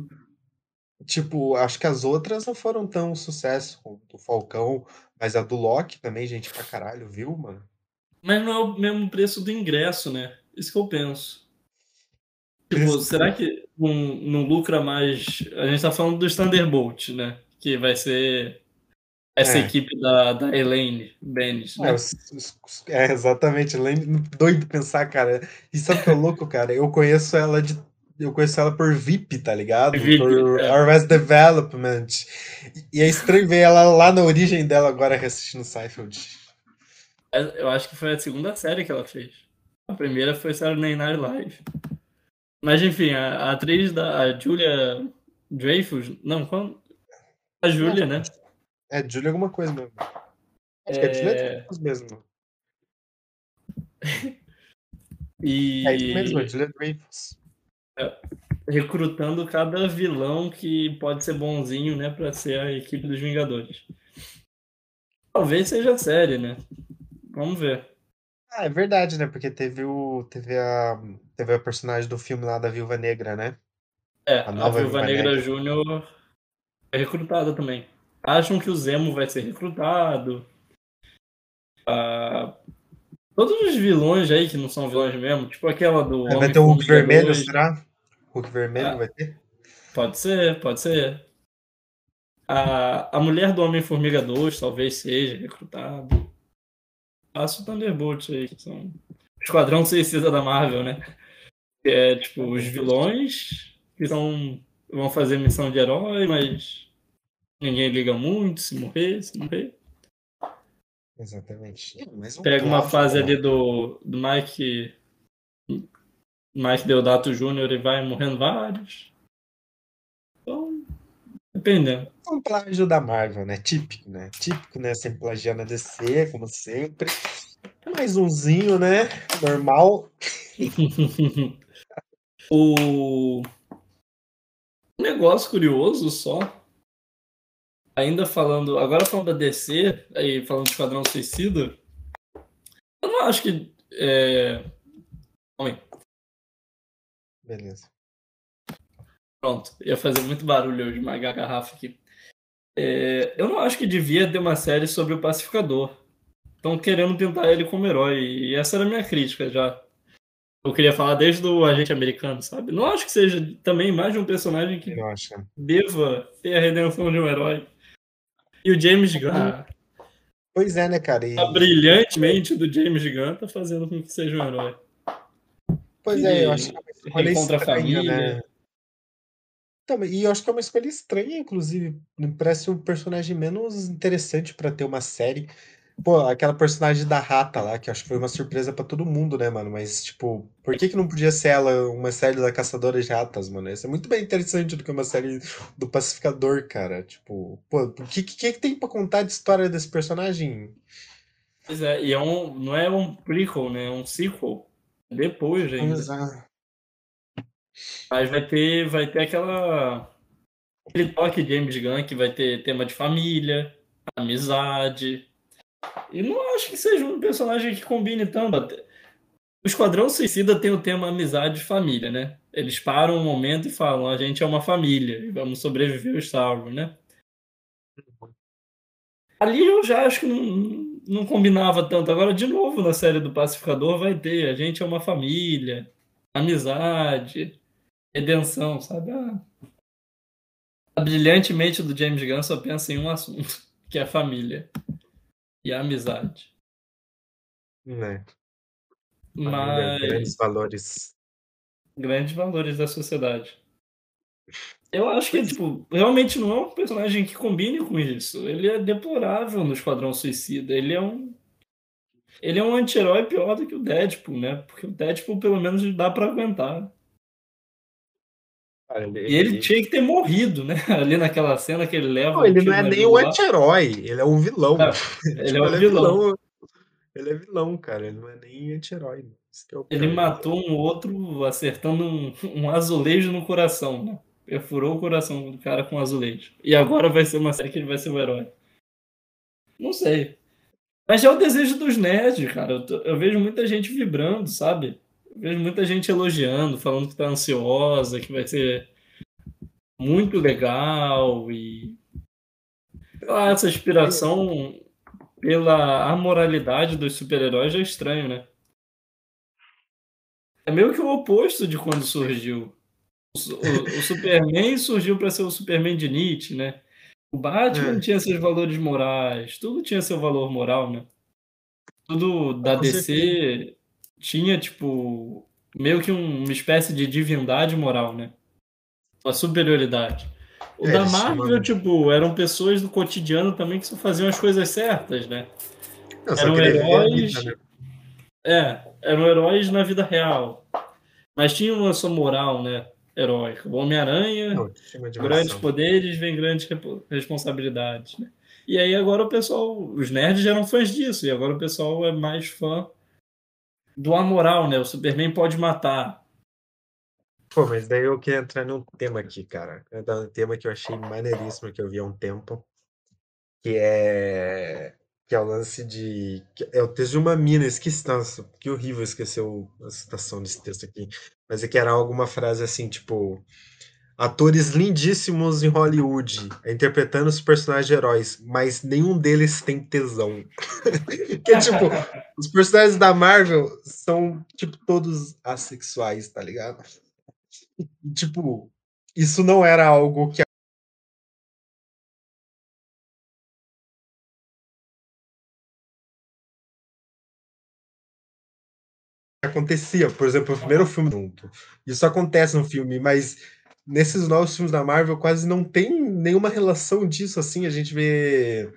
Tipo, acho que as outras não foram tão sucesso, como do Falcão, mas a do Loki também, gente pra caralho, viu, mano? Mas não é o mesmo preço do ingresso, né? Isso que eu penso. Tipo, será que não, não lucra mais. A gente tá falando dos Thunderbolt, né? Que vai ser essa É. equipe da, da Elaine Bennis, né? É, os- os- é, exatamente. Lembro- Doido pensar, cara. E sabe o que é louco, cara? Eu conheço ela de. Eu conheço ela por VIP, tá ligado? VIP, por é. Arrest Development. E, é estranho ver ela lá na origem dela agora reassistindo Seinfeld. É, Eu acho que foi a segunda série que ela fez. A primeira foi Saturday Night Live. Mas enfim, a, a atriz da a Julia Dreyfus. Não, qual? A Julia, né? É, Julia alguma coisa mesmo. Acho que é Julia É, Dreyfus mesmo. E É isso mesmo, é Julia Dreyfus. Recrutando cada vilão que pode ser bonzinho, né? Pra ser a equipe dos Vingadores. Talvez seja a série, né? Vamos ver. Ah, é verdade, né? Porque teve o. Teve a. Teve a personagem do filme lá da Viúva Negra, né? É, A a, nova Viúva Viúva Negra Negra. Júnior é recrutada também. Acham que o Zemo vai ser recrutado. Ah, todos os vilões aí que não são vilões mesmo, tipo aquela do Vai Homem ter o Hulk vermelho, 2. será? Hulk vermelho Ah. vai ter? Pode ser, pode ser. A, a mulher do Homem-Formiga 2 talvez seja recrutado. Passa o Thunderbolt aí, que são. o Esquadrão Suicida da Marvel, né? Que é tipo os vilões que são, vão fazer missão de herói, mas ninguém liga muito se morrer, se morrer. Exatamente. Um Pega uma fase ali do, do Mike. Mike Deodato Jr. e vai morrendo vários. Então, dependendo. Um plágio da Marvel, né? Típico, né? Típico, né? Sempre plagiando a DC, como sempre. Mais umzinho, né? Normal. o um negócio curioso só, ainda falando, agora falando da DC, aí falando de Esquadrão Suicida, eu não acho que. É... Oi, Beleza. pronto, ia fazer muito barulho hoje, esmagar a garrafa aqui. É, eu não acho que devia ter uma série sobre o pacificador. Estão querendo pintar ele como herói, e essa era a minha crítica já. Eu queria falar desde o agente americano, sabe? Não acho que seja também mais de um personagem que Eu acho. deva ter a redenção de um herói. E o James Gunn, Pois é, né, cara? E, a brilhantemente do James Gunn, tá fazendo com que seja um herói. pois é, eu acho que é escolha Contra a estranha, família. né? Também, e eu acho que é uma escolha estranha, inclusive. Me parece um personagem menos interessante pra ter uma série. Pô, aquela personagem da rata lá, que eu acho que foi uma surpresa pra todo mundo, né, mano? Mas, tipo, por que que não podia ser ela uma série da Caçadora de Ratas, mano? Ia ser muito bem interessante do que uma série do Pacificador, cara. Tipo, pô, o que, que, que tem pra contar de história desse personagem? Pois é, e é um, não é um prequel, né? É um sequel. Depois ainda. Exato. Mas vai ter, vai ter aquela. Aquele toque de James Gunn que vai ter tema de família, amizade. E não acho que seja um personagem que combine tanto. O Esquadrão Suicida tem o tema amizade e família, né? Eles param um momento e falam: a gente é uma família e vamos sobreviver ao salvo, né? Ali eu já acho que não, não combinava tanto. Agora, de novo, na série do Pacificador vai ter: a gente é uma família, amizade, redenção, sabe? Ah, a brilhante mente do James Gunn só pensa em um assunto, que é a família e a amizade. Né? Mas grandes valores. grandes valores da sociedade. Eu acho que, tipo, realmente não é um personagem que combine com isso. Ele é deplorável no Esquadrão Suicida. Ele é um. Ele é um anti-herói pior do que o Deadpool, né? Porque o Deadpool, pelo menos, dá pra aguentar. Cara, ele, E ele tinha que ter morrido, né? Ali naquela cena que ele leva. Não, o ele não é nem um anti-herói, ele é um vilão. É, Tipo, ele é um vilão. Ele é vilão, cara. Ele não é nem anti-herói. é o Ele matou um outro acertando um, um azulejo no coração, né? Perfurou o coração do cara com um azulejo. E agora vai ser uma série que ele vai ser o herói. Não sei. Mas é o desejo dos nerds, cara. Eu, tô- eu vejo muita gente vibrando, sabe? Vejo muita gente elogiando, falando que tá ansiosa, que vai ser muito legal e. Lá, essa inspiração pela amoralidade dos super-heróis já é estranho, né? É meio que o oposto de quando surgiu. O, o- Superman surgiu para ser o Superman de Nietzsche, né? O Batman É. tinha seus valores morais, tudo tinha seu valor moral, né? Tudo da Com DC tinha, tipo, meio que um- uma espécie de divindade moral, né? Uma superioridade. O É, da Marvel, tipo, eram pessoas do cotidiano também que só faziam as coisas certas, né? Só eram heróis. vida, né? É, eram heróis na vida real. Mas tinham a sua moral, né? Heróica. O Homem-Aranha, tinha uma grandes poderes vem grandes responsabilidades, né? E aí agora o pessoal, os nerds já eram fãs disso, e agora o pessoal é mais fã do amoral, né? O Superman pode matar. Pô, mas daí eu queria entrar num tema aqui, cara. É um tema que eu achei maneiríssimo que eu vi há um tempo. Que é. Que é o lance de. É o texto de uma mina, esqueci. Nossa, que horrível esquecer a citação desse texto aqui. Mas é que era alguma frase assim, tipo. Atores lindíssimos em Hollywood, interpretando os personagens heróis, mas nenhum deles tem tesão. que tipo, os personagens da Marvel são, tipo, todos assexuais, tá ligado? E, tipo, isso não era algo que acontecia. Por exemplo, o primeiro filme junto. Isso acontece no filme, mas nesses novos filmes da Marvel quase não tem nenhuma relação disso assim. A gente vê.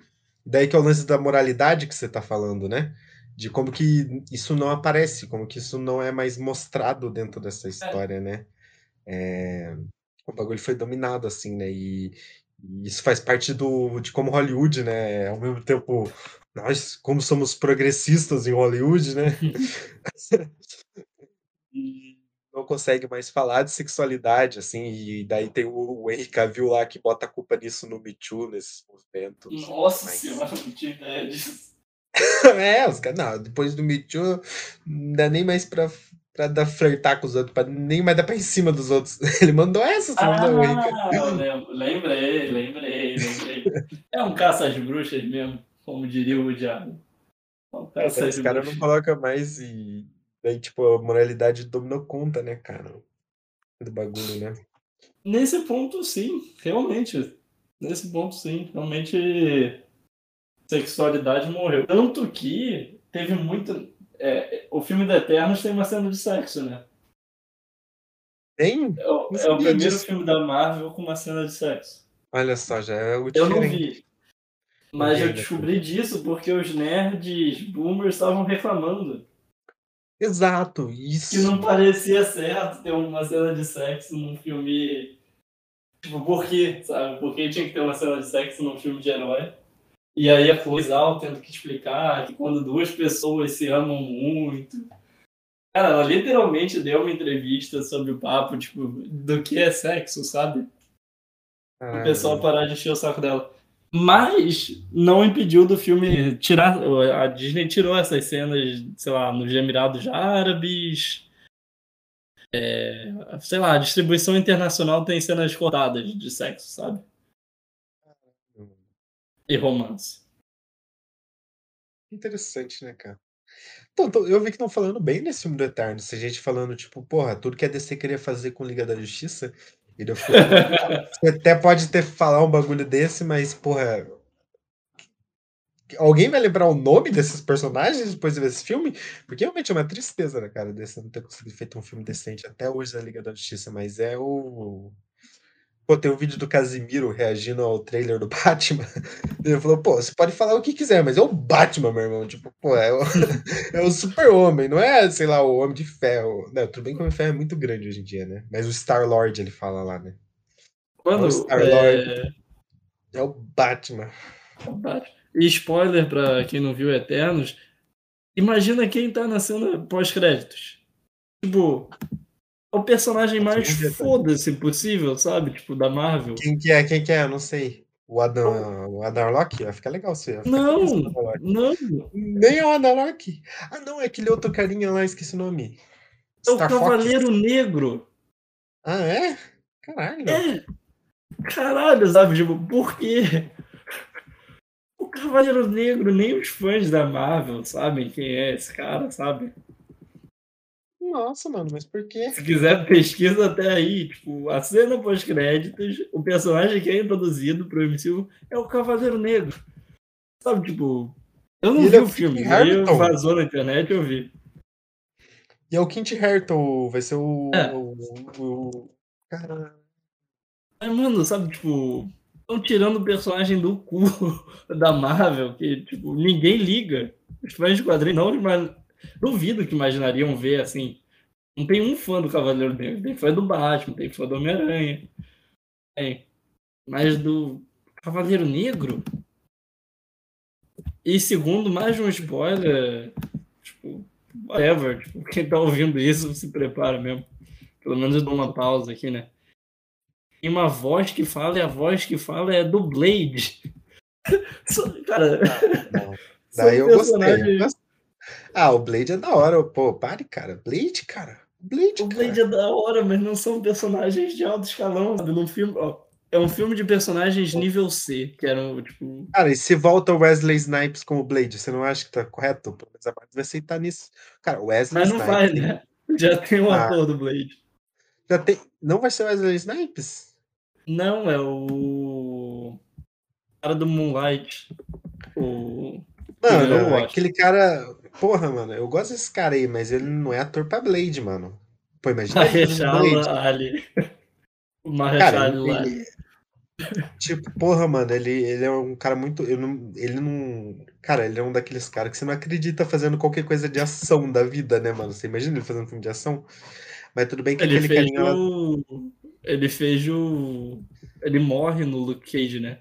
Daí que é o lance da moralidade que você tá falando, né? de como que isso não aparece, como que isso não é mais mostrado dentro dessa história, né? É, o bagulho foi dominado, assim, né? E, e isso faz parte do, de como Hollywood, né? Ao mesmo tempo, nós, como somos progressistas em Hollywood, né? e não consegue mais falar de sexualidade, assim, e daí tem o, o Henry Cavill lá que bota a culpa nisso no Me Too, nesses movimentos. Nossa Mas- senhora, não tinha ideia disso. É, os caras, não, depois do Me Too, não dá nem mais pra, pra dar flertar com os outros, pra, nem mais dar pra ir em cima dos outros. Ele mandou essa, você mandou o. Ah, lembrei, lembrei, lembrei. É um caça às bruxas mesmo, como diria o diabo. É um É, caça às Os caras não colocam mais e daí, tipo, a moralidade dominou conta, né, cara? Do bagulho, né? Nesse ponto, sim, realmente. Nesse ponto, sim. Realmente, sexualidade morreu. Tanto que teve muito. é, o filme da Eternos tem uma cena de sexo, né? Tem? É é o primeiro disso. filme da Marvel com uma cena de sexo. Olha só, já é o Eu não vi. Mas eu descobri disso porque os nerds boomers estavam reclamando. Exato, Que isso. não parecia certo ter uma cena de sexo num filme. Tipo, por quê? Sabe? Por que tinha que ter uma cena de sexo num filme de herói? E aí a Cloizal tendo que explicar que quando duas pessoas se amam muito. Cara, ela literalmente deu uma entrevista sobre o papo, tipo, do que é sexo, sabe? o Caralho, pessoal parar de encher o saco dela. Mas não impediu do filme tirar. A Disney tirou essas cenas, sei lá, nos Emirados Árabes. É, sei lá, a distribuição internacional tem cenas cortadas de sexo, sabe? E romance. Interessante, né, cara? Então, eu vi que estão falando bem desse filme do Eterno. Se a gente falando, tipo, porra, tudo que a DC queria fazer com Liga da Justiça. Você até pode ter falar um bagulho desse, mas, porra. Alguém vai lembrar o nome desses personagens depois de ver esse filme? Porque realmente é uma tristeza, né, cara, desse não ter conseguido feito um filme decente até hoje da Liga da Justiça, mas é o. Pô, tem um vídeo do Casimiro reagindo ao trailer do Batman. Ele falou, pô, você pode falar o que quiser, mas é o Batman, meu irmão. Tipo, pô, é o, é o super-homem, não é, sei lá, o Homem de Ferro. Não, tudo bem que o Homem de Ferro é muito grande hoje em dia, né? Mas o Star-Lord, ele fala lá, né? Mano, O Star-Lord. é, É o Batman. E spoiler pra quem não viu Eternos. Imagina quem tá na cena pós-créditos. Tipo, é o personagem mais foda-se possível, sabe? Tipo, da Marvel. Quem que é? Quem que é? Eu não sei. O Adam, o Adam Locke? Vai ficar legal você. ficar Não, não. Nem é o Adam Locke. Ah, não, é aquele outro carinha lá, esqueci o nome. É o Star Fox. Cavaleiro Negro. Ah, é? Caralho. É. Caralho, sabe? Tipo, por quê? O Cavaleiro Negro, nem os fãs da Marvel sabem quem é esse cara, sabe? Nossa, mano, mas por quê? Se quiser, pesquisa até aí. Tipo, a cena pós-créditos, o personagem que é introduzido pro MCU é o Cavaleiro Negro. Sabe, tipo. Eu não Ele vi é o o filme, aí vazou na internet eu vi. E é o Kint Harington, vai ser o. É. o, o... Caralho. Mas, mano, sabe, tipo. Estão tirando o personagem do cu da Marvel, que, tipo, ninguém liga. Os fãs de quadrinhos não, mas duvido que imaginariam ver assim. Não tem um fã do Cavaleiro Negro, tem fã do Batman, tem fã do Homem-Aranha. Tem. Mas do Cavaleiro Negro? E segundo, mais um spoiler, tipo, whatever, tipo, quem tá ouvindo isso se prepara mesmo. Pelo menos eu dou uma pausa aqui, né? Tem uma voz que fala e a voz que fala é do Blade. Cara, Não. são Daí eu gostei. Ah, o Blade é da hora. Pô, pare, cara. Blade, cara. Blade, O cara. Blade é da hora, mas não são personagens de alto escalão, sabe? Num filme, ó, é um filme de personagens nível C, que eram, tipo. Cara, e se volta o Wesley Snipes como Blade, você não acha que tá correto? Pelo menos a Marvel vai aceitar nisso. Cara, o Wesley Mas não Snipes. vai, né? Já tem o Ah. ator do Blade. Já tem... Não vai ser o Wesley Snipes? Não, é o. cara do Moonlight. O. Mano, acho. aquele cara. Porra, mano, eu gosto desse cara aí, mas ele não é ator pra Blade, mano. Pô, imagina. Marechal Ali. Ele, Ali. Tipo, porra, mano, ele, ele é um cara muito. eu não- ele não. Cara, ele é um daqueles caras que você não acredita fazendo qualquer coisa de ação da vida, né, mano? Você imagina ele fazendo filme de ação? Mas tudo bem que Ele aquele fez carinha o. Ele fez o. Ele morre no Luke Cage, né?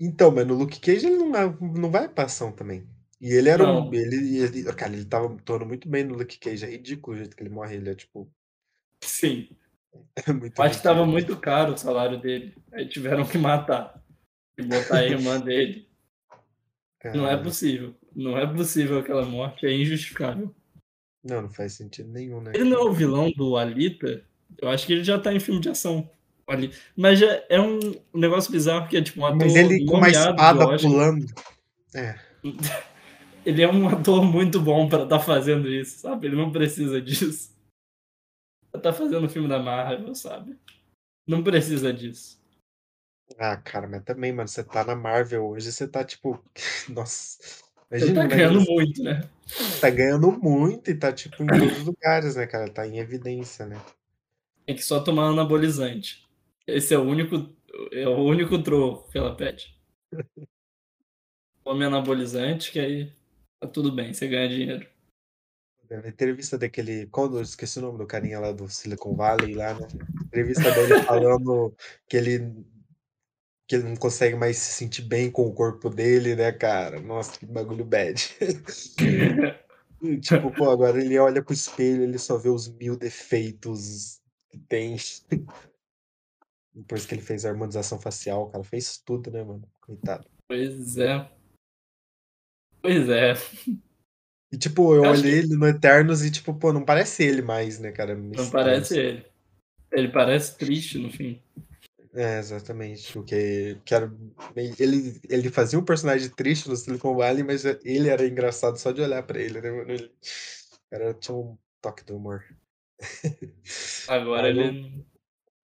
Então, mas no Luke Cage ele não, é- não vai pra ação também. E ele era um. Não. Ele, ele, cara, ele tava atuando muito bem no Luke Cage. É ridículo o jeito que ele morre. Ele é tipo. Sim. É muito acho que tava muito caro o salário dele. Aí tiveram que matar. E botar a irmã dele. Não é possível. Não é possível aquela morte. É injustificável. Não, não faz sentido nenhum, né? Ele não é o vilão do Alita. Eu acho que ele já tá em filme de ação. Ali. Mas já é um negócio bizarro que é tipo um ator Mas ele com uma espada pulando. É. Ele é um ator muito bom pra estar fazendo isso, sabe? Ele não precisa disso. Tá fazendo o filme da Marvel, sabe? Não precisa disso. Ah, cara, mas também, mano, você tá na Marvel hoje, você tá tipo. Nossa. Ele Imagina, tá né, ganhando muito, né? Tá ganhando muito e tá, tipo, em todos os lugares, né, cara? Tá em evidência, né? Tem que só tomar anabolizante. Esse é o único, é o único troco que ela pede. Tome anabolizante, que aí tá tudo bem, você ganha dinheiro. A entrevista daquele. Quando eu esqueci o nome do carinha lá do Silicon Valley lá, né? Entrevista dele falando que ele. Que ele não consegue mais se sentir bem com o corpo dele, né, cara? Nossa, que bagulho bad. Tipo, pô, agora ele olha pro espelho, ele só vê os mil defeitos que tem. Depois que ele fez a harmonização facial, o cara fez tudo, né, mano? Coitado. Pois é. Pois é. E tipo, eu Eu olhei ele no Eternos e, tipo, pô, não parece ele mais, né, cara? Me Não estranho, parece ele. Ele parece triste no fim. É, exatamente. O que, que era, ele, ele fazia um personagem triste no Silicon Valley, mas ele era engraçado só de olhar pra ele, né, mano? Ele, cara tinha um toque do humor. Agora Aí ele.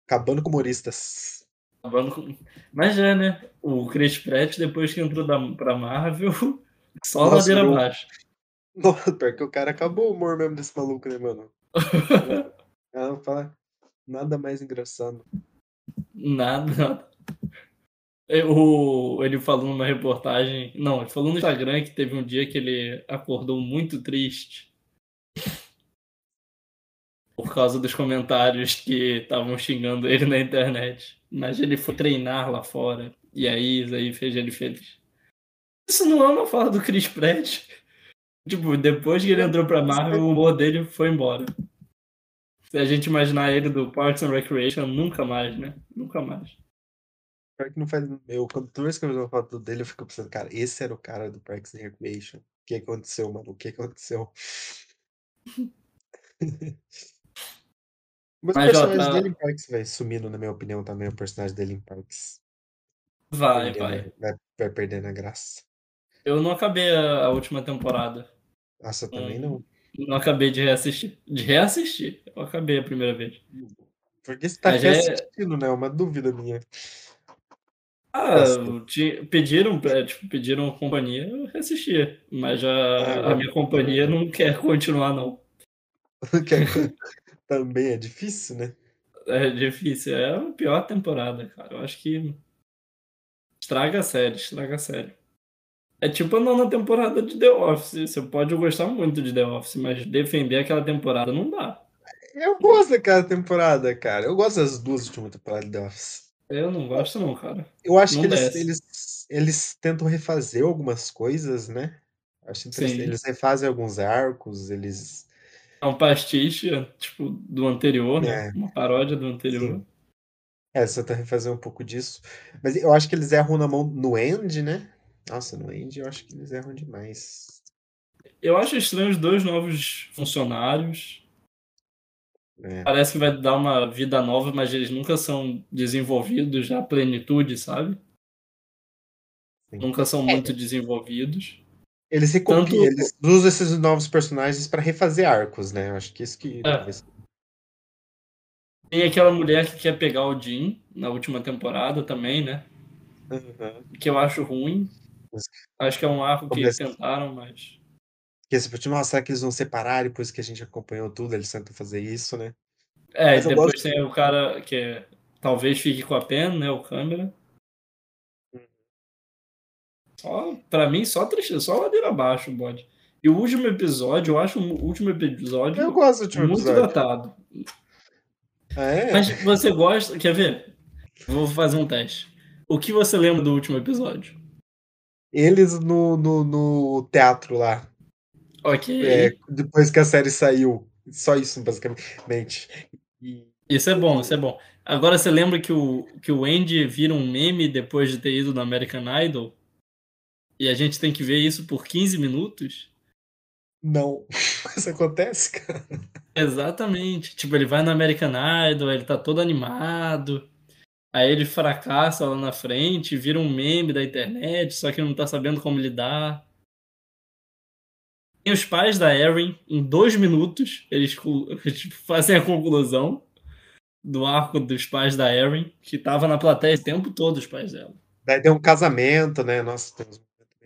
Acabando com humoristas. acabando com- Mas é, né? O Chris Pratt, depois que entrou da, pra Marvel, só Nossa, ladeira meu- abaixo. Nossa, pior que o cara acabou o humor mesmo desse maluco, né, mano? Ela não fala nada mais engraçado. Nada, nada. É, O, ele falou numa reportagem. Não, ele falou no Instagram que teve um dia que ele acordou muito triste. Por causa dos comentários que estavam xingando ele na internet. Mas ele foi treinar lá fora. E aí, isso aí fez ele feliz. Isso não é uma fala do Chris Pratt. Tipo, depois que ele entrou pra Marvel, o humor dele foi embora. Se a gente imaginar ele do Parks and Recreation, nunca mais, né? Nunca mais. Pior que não faz. Eu, quando toda vez que eu vejo uma foto dele, eu fico pensando, cara, esse era o cara do Parks and Recreation. O que aconteceu, mano? O que aconteceu? Mas, Mas, o personagem tá- dele em Parks vai sumindo, na minha opinião, também. O personagem dele em Parks. Vai, perdendo- vai. Vai, vai perdendo a graça. Eu não acabei a, a última temporada. Nossa, também não. Não acabei de reassistir. De reassistir. Eu acabei a primeira vez. Porque você tá Mas é- reassistindo, né? É uma dúvida minha. Ah, ti- pediram, tipo, pediram companhia, eu reassisti. Mas a, a minha companhia não quer continuar, não. Que é- também é difícil, né? É difícil. É a pior temporada, cara. Eu acho que estraga a série, estraga a série. É tipo a nona temporada de The Office. Você pode gostar muito de The Office, mas defender aquela temporada não dá. Eu gosto daquela temporada, cara. Eu gosto das duas últimas temporadas de The Office. Eu não gosto, não, cara. Eu acho Não que eles, eles, eles tentam refazer algumas coisas, né? Acho interessante. Sim. Eles refazem alguns arcos, eles. É um pastiche, tipo, do anterior, né? É. Uma paródia do anterior. Sim. É, eles tentam refazer um pouco disso. Mas eu acho que eles erram na mão no End, né? Nossa, no End eu acho que eles erram demais. Eu acho estranho os dois novos funcionários. É. Parece que vai dar uma vida nova, mas eles nunca são desenvolvidos à plenitude, sabe? Sim. Nunca são muito desenvolvidos. Eles recopiam, Tanto- eles usam esses novos personagens pra refazer arcos, né? Acho que isso que É. Tem aquela mulher que quer pegar o Jim na última temporada também, né? Uhum. Que eu acho ruim. Acho que é um arco que Começa- tentaram, mas. Porque você tipo, nossa, será que eles vão separar depois que a gente acompanhou tudo? Eles tentam fazer isso, né? É, Mas e depois gosto- tem o cara que é talvez fique com a Pen, né? O câmera. Só, pra mim, só tristeza, só ladeira abaixo o bode. E o último episódio, eu acho o último episódio Eu gosto do último muito episódio. datado. É. Mas você gosta. Quer ver? Vou fazer um teste. O que você lembra do último episódio? Eles no, no, no teatro lá. Ok. É, depois que a série saiu. Só isso, basicamente. E Isso é bom, isso é bom. Agora você lembra que o, que o Andy vira um meme depois de ter ido no American Idol? E a gente tem que ver isso por 15 minutos? não. Isso acontece, cara. Exatamente. Tipo, ele vai no American Idol, ele tá todo animado. Aí ele fracassa lá na frente, vira um meme da internet, só que não tá sabendo como lidar. Tem os pais da Erin, em dois minutos, eles tipo, fazem a conclusão do arco dos pais da Erin, que tava na plateia o tempo todo, os pais dela. Daí deu um casamento, né? Nossa, tem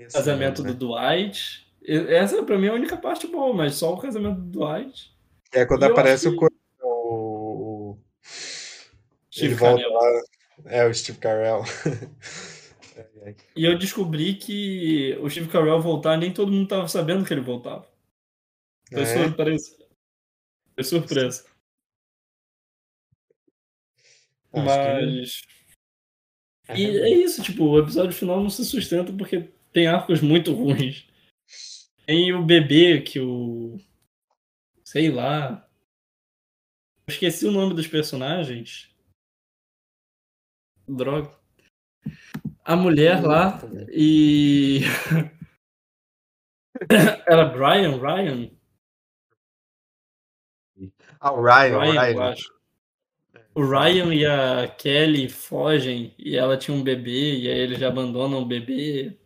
assim, Casamento né? do Dwight. Essa pra mim é a única parte boa, mas só o casamento do Dwight. É quando E aparece o, que- o. Steve Ele volta Carell. lá. É, o Steve Carell. E eu descobri que o Steve Carell voltar, nem todo mundo tava sabendo que ele voltava. Foi É? surpresa. Foi surpresa. Acho que- Mas. E é isso, tipo, o episódio final não se sustenta porque tem arcos muito ruins. Tem o bebê que o. Sei lá. Eu esqueci o nome dos personagens. Droga. A mulher lá e. Era Brian? Ryan? Ah, o Ryan, o Ryan, eu Ryan. acho. O Ryan e a Kelly fogem e ela tinha um bebê e aí eles já abandonam o bebê.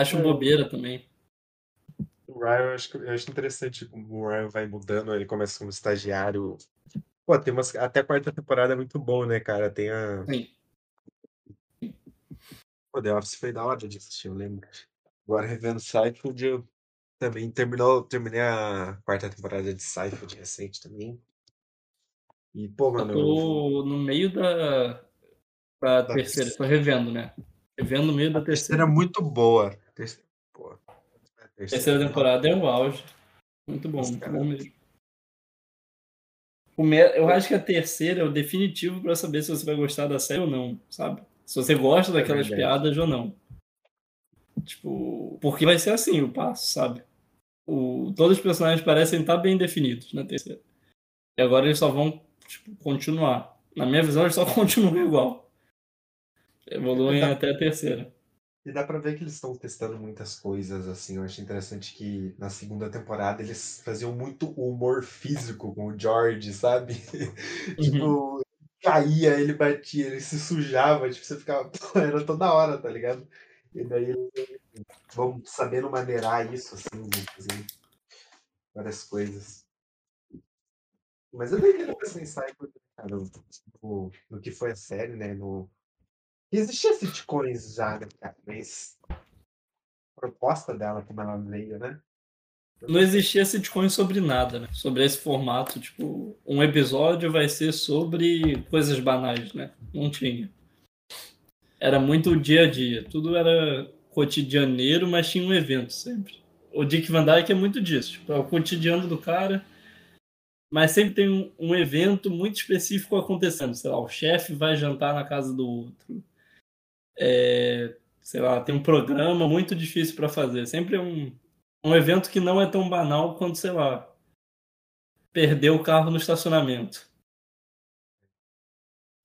Acho bobeira também. O Ryan, eu acho, que- eu acho interessante como o Ryan vai mudando, ele começa como estagiário. Pô, tem umas. Até a quarta temporada é muito bom, né, cara? Tem a. Sim. Pô, The Office foi da hora de assistir, eu lembro. Agora revendo Seinfeld, eu também terminou, terminei a quarta temporada de Seinfeld recente também. E, pô, mano, eu- tô no meio da, da Da terceira. Tô revendo, né? Revendo no meio da a terceira terceira. é muito boa. Terceira, pô. A Terceira temporada é o auge. Muito bom, muito bom mesmo. Eu acho que a terceira é o definitivo pra saber se você vai gostar da série ou não, sabe? Se você gosta daquelas verdade. piadas ou não. Tipo, porque vai ser assim o passo, sabe? O... Todos os personagens parecem estar bem definidos na terceira. E agora eles só vão tipo, continuar. Na minha visão, eles só continuam igual. Evoluem Tá. até a terceira. E dá pra ver que eles estão testando muitas coisas, assim. Eu acho interessante que na segunda temporada eles faziam muito humor físico com o George, sabe? tipo, caía, ele batia, ele se sujava, tipo, você ficava. Era toda hora, tá ligado? E daí vão sabendo maneirar isso, assim, fazer várias coisas. Mas eu dei pensar em Cycle, cara, no, no, no que foi a série, né? No, Existia sitcoms já, né, cara? Mas a proposta dela, como ela veio, né? Não existia sitcom sobre nada, né? Sobre esse formato, tipo, um episódio vai ser sobre coisas banais, né? Não tinha. Era muito o dia a dia. Tudo era cotidianeiro, mas tinha um evento sempre. O Dick Van Dyke é muito disso. Tipo, é o cotidiano do cara, mas sempre tem um, um evento muito específico acontecendo. Sei lá, o chefe vai jantar na casa do outro. É, sei lá, tem um programa muito difícil para fazer. Sempre é um, um evento que não é tão banal quanto, sei lá, perder o carro no estacionamento.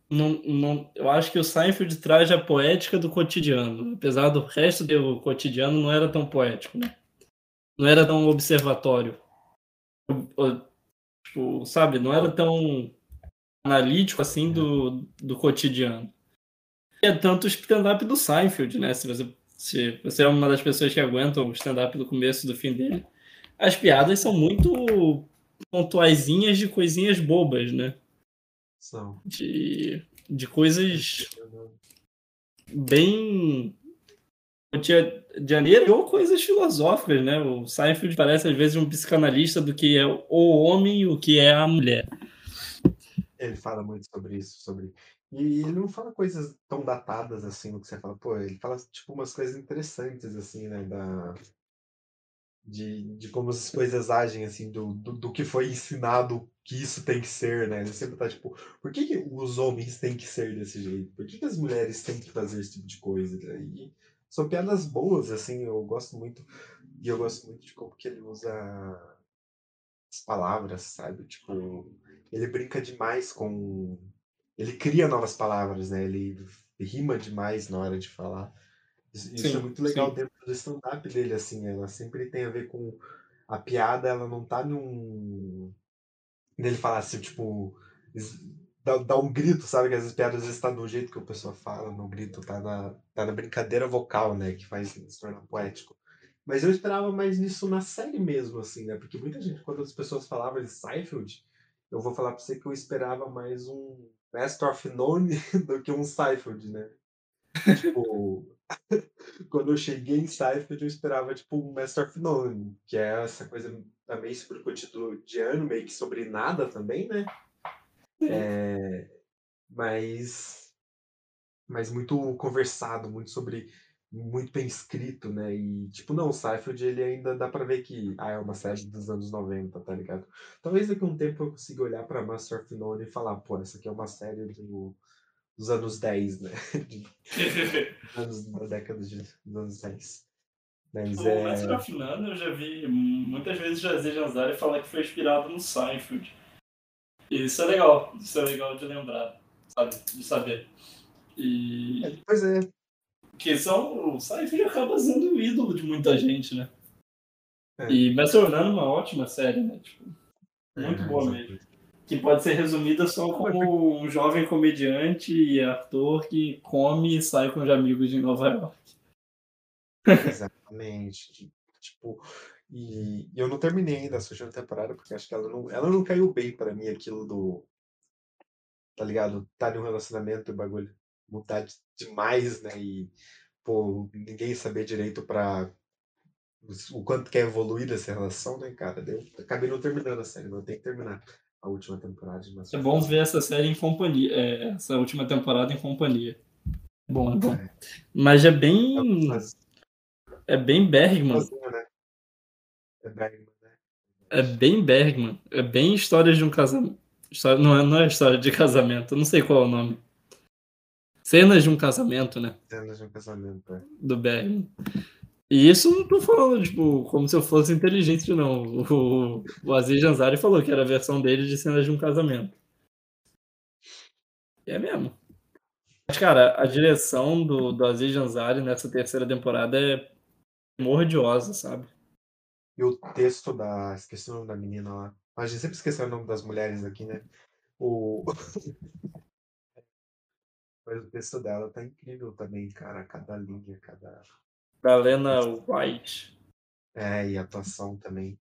Não, não, eu acho que o Seinfeld traz a poética do cotidiano, apesar do resto do cotidiano não era tão poético, né? Não era tão observatório. Tipo, sabe, não era tão analítico assim do, do cotidiano. É tanto o stand-up do Seinfeld, né? Se você, se você é uma das pessoas que aguentam o stand-up do começo e do fim dele, as piadas são muito pontuaisinhas de coisinhas bobas, né? São. De, de coisas bem cotidianeiras ou coisas filosóficas, né? O Seinfeld parece às vezes um psicanalista do que é o homem e o que é a mulher. Ele fala muito sobre isso, sobre. E ele não fala coisas tão datadas assim, no que você fala, pô, ele fala tipo umas coisas interessantes, assim, né? Da... De, de como as coisas agem, assim, do, do, do que foi ensinado que isso tem que ser, né? Ele sempre tá tipo, por que, que os homens têm que ser desse jeito? Por que, que as mulheres têm que fazer esse tipo de coisa? E são piadas boas, assim, eu gosto muito. E eu gosto muito de como que ele usa as palavras, sabe? Tipo, ele brinca demais com. Ele cria novas palavras, né? Ele rima demais na hora de falar. Isso, isso é Sim, muito legal sim. dentro do stand-up dele, assim. Ela sempre tem a ver com. A piada, ela não tá num. Nele falar assim, tipo. Dá, dá um grito, sabe? Que as piadas às vezes tá no jeito que a pessoa fala, no grito, tá na, tá na brincadeira vocal, né? Que faz se tornar poético. Mas eu esperava mais nisso na série mesmo, assim, né? Porque muita gente, quando as pessoas falavam de Seinfeld, eu vou falar pra você que eu esperava mais um Master of None do que um Seinfeld, né? Tipo, quando eu cheguei em Seinfeld, eu esperava, tipo, um Master of None, que é essa coisa também super cotidiano, meio que sobre nada também, né? É, mas, mas muito conversado, muito sobre muito bem escrito, né? E, tipo, não, o Seinfeld, ele ainda dá pra ver que ah, é uma série dos anos 90, tá ligado? Talvez daqui a um tempo eu consiga olhar pra Master of None e falar, pô, essa aqui é uma série do, dos anos 10, né? Anos, da década de, dos anos 10. Mas O é... Master of None eu já vi muitas vezes Jazzy Janzari falar que foi inspirado no Seinfeld. E isso é legal, isso é legal de lembrar, sabe? De saber. E Pois é, que são. O Seinfeld acaba sendo o ídolo de muita gente, né? É. E of None é uma ótima série, né? Tipo, muito É, boa exato. mesmo. Que pode ser resumida só como um jovem comediante e ator que come e sai com os amigos em Nova York. Exatamente. Tipo, e, eu não terminei ainda a última temporada, porque acho que ela não, ela não caiu bem pra mim aquilo do. Tá ligado? Tá em um relacionamento e bagulho mudar de- demais, né? E, pô, ninguém saber direito pra. O quanto quer evoluir essa relação, né, cara? Daí Eu acabei não terminando a série, mas eu tenho que terminar a última temporada de É bom ver essa série em companhia, é, essa última temporada em companhia. É Bom, é bom. É. Mas é bem. Faz- É bem Bergman. né? É Bergman, né? É bem Bergman. É bem história de um casamento. História... Não, é, não é história de casamento, eu não sei qual é o nome. Cenas de um casamento, né? Cenas de um casamento, é. Do Bergman. E isso não tô falando, tipo, como se eu fosse inteligente, não. O, o Aziz Janzari falou que era a versão dele de cenas de um casamento. E é mesmo. Mas, cara, a direção do, do Aziz Janzari nessa terceira temporada é mordiosa, sabe? E o texto da. Esqueci o nome da menina lá. A gente sempre esquece o nome das mulheres aqui, né? O... Mas o texto dela tá incrível também, cara. Cada linha, cada. Da Lena White. É, e a atuação também.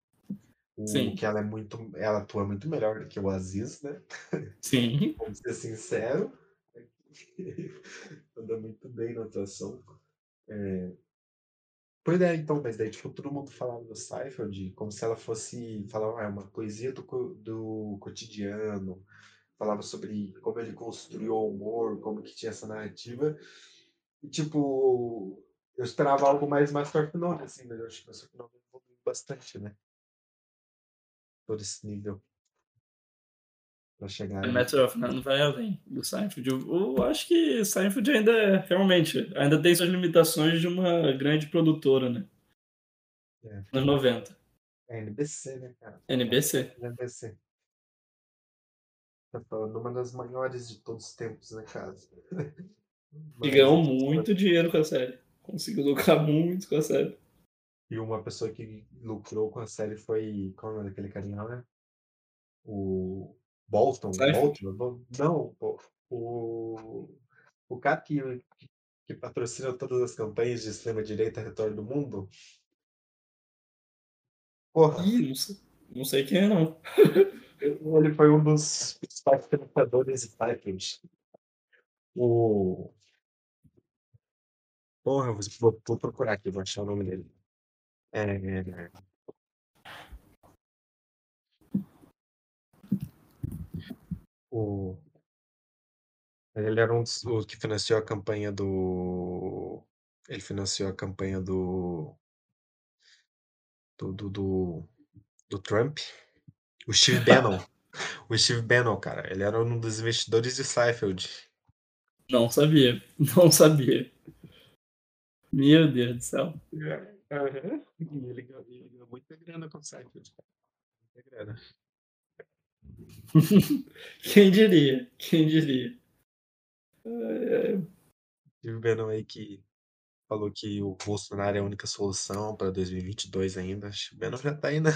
O Sim. que ela é muito. Ela atua muito melhor do que o Aziz, né? Sim. Vamos ser sincero. Anda muito bem na atuação. É... Pois é, então, mas daí, tipo, todo mundo falava do Seinfeld como se ela fosse, falava, ah, é uma poesia do, do cotidiano, falava sobre como ele construiu o humor, como que tinha essa narrativa, e, tipo, eu esperava algo mais Master of None, assim, mas eu acho que Master of None evoluiu bastante, né? Todo esse nível. Pra chegar. Master of None vai além do Seinfeld. Eu, eu acho que Seinfeld ainda é, realmente, ainda tem suas limitações de uma grande produtora, né? É. Nos 90. É NBC, né, cara? NBC. NBC. Tá falando uma das maiores de todos os tempos, né, cara? E ganhou muito dinheiro com a série. Conseguiu lucrar muito com a série. E uma pessoa que lucrou com a série foi. Qual é o nome daquele carinha lá? né? O. Bolton? Bolton? Bol- Não. O. O cara que, que patrocina todas as campanhas de extrema-direita Retorno do Mundo. Porra, Ih, não sei, não sei quem é, não. ele foi um dos principais financiadores de Seinfeld. O. Porra, vou, vou procurar aqui, vou achar o nome dele. É... O... Ele era um dos o que financiou a campanha do. Ele financiou a campanha do. Do, do, do, do Trump. O Steve Bannon. o Steve Bannon, cara. Ele era um dos investidores de Seinfeld. Não sabia. Não sabia. Meu Deus do céu. E ele ganhou, muita grana com o Seinfeld. Muita grana. Quem diria? Quem diria? Steve Bannon aí que falou que o Bolsonaro é a única solução para 2022 ainda. Steve Bannon já tá aí na.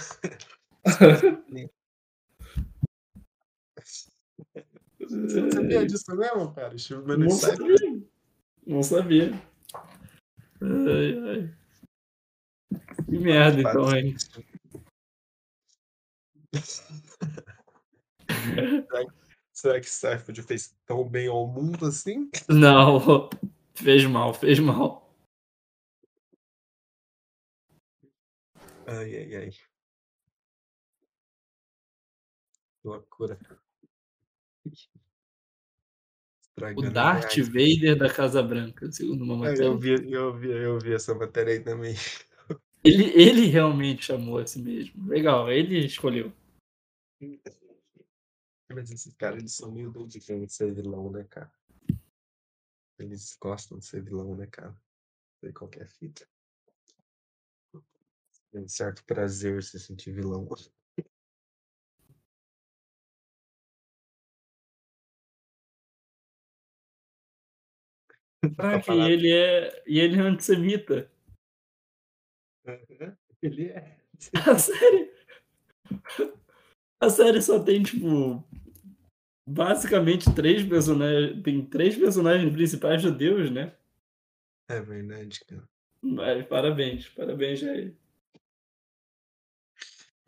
Você não sabia disso mesmo, cara? Steve Bannon Não sabia. Não sabia. Ai, ai. Que merda, então, hein? Será que- Será que Seinfeld fez tão bem ao mundo assim? Não, fez mal, fez mal. Ai, ai, ai. Que loucura. O Darth reais. Vader da Casa Branca, segundo uma matéria. Eu vi, eu vi, eu vi essa matéria aí também. Ele, ele realmente chamou a si mesmo. Legal, ele escolheu. Mas esses caras, eles são meio doidos de ser vilão, né, cara? Eles gostam de ser vilão, né, cara? Não sei qual que é a fita. Tem um certo prazer se sentir vilão. Falar- ele é. E ele é antissemita. Aham, Ele é. A série. A série só tem, tipo. Basicamente três personagens. Tem três personagens principais judeus, né? É verdade, cara. Mas parabéns, parabéns a ele.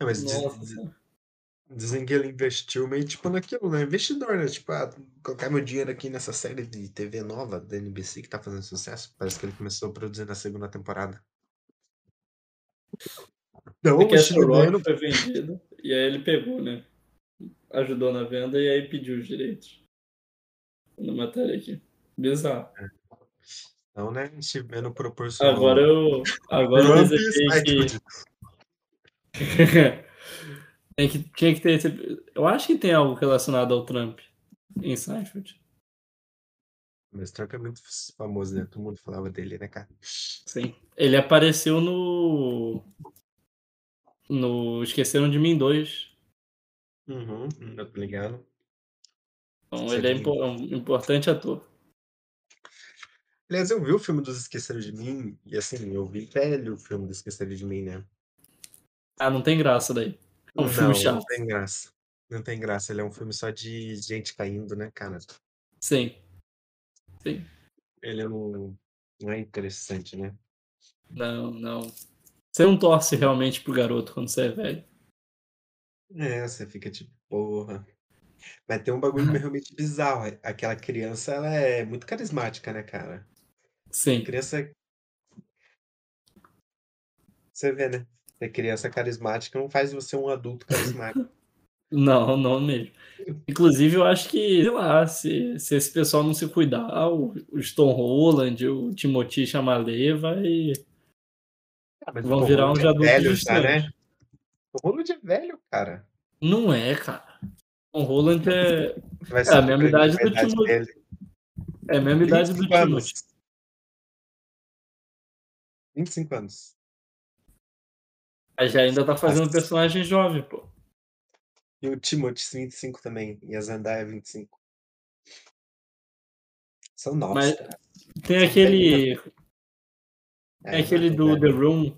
É, mas Nossa. Diz- dizem que ele investiu meio tipo naquilo, né? Investidor, né? Tipo, ah, colocar meu dinheiro aqui nessa série de TV nova da NBC que tá fazendo sucesso. Parece que ele começou a produzir na segunda temporada. Não, É que essa Rock foi vendida. E aí ele pegou, né? Ajudou na venda e aí pediu os direitos. Na matéria aqui. Bizarro. Não, né? Steve Bannon proporcionou. Agora eu. Agora eu e desejei que. Tem que. Tinha que ter esse. Eu acho que tem algo relacionado ao Trump em Seinfeld. Mas Trump é muito famoso, né? Todo mundo falava dele, né, cara? Sim. Ele apareceu no. No Esqueceram de Mim 2. Uhum, eu tô ligado. Então ele é impo- um importante ator. Aliás, eu vi o filme dos Esqueceram de Mim, e assim, eu vi velho o filme dos Esqueceram de Mim, né? Ah, não tem graça daí. É um não, filme não chato. tem graça. Não tem graça, ele é um filme só de gente caindo, né, cara? Sim. Sim. Ele não, não é interessante, né? Não, não. Você não torce realmente pro garoto quando você é velho. É, você fica tipo, porra. Mas tem um bagulho realmente bizarro. é- Aquela criança, ela é muito carismática, né, cara? Sim. Criança. Você vê, né? Ser criança carismática não faz você um adulto carismático. Não, não mesmo. Inclusive, eu acho que, sei lá, se, se esse pessoal não se cuidar, o, o Stone Holland, o Timothy Chalamet vai. Ah, Vão virar Roland uns é adultos velho já, né? O Roland é velho, cara. Não é, cara. O Holland é, Vai É, a mesma idade do Timothy. dele. é a mesma idade do 25 anos. Timothy. 25 anos. Mas já ainda tá fazendo personagem jovem, pô. E o Timothy, 25 também. E a Zendaya, 25. São novos, Mas- cara. Tem aquele. É, Tem aquele do. The Room.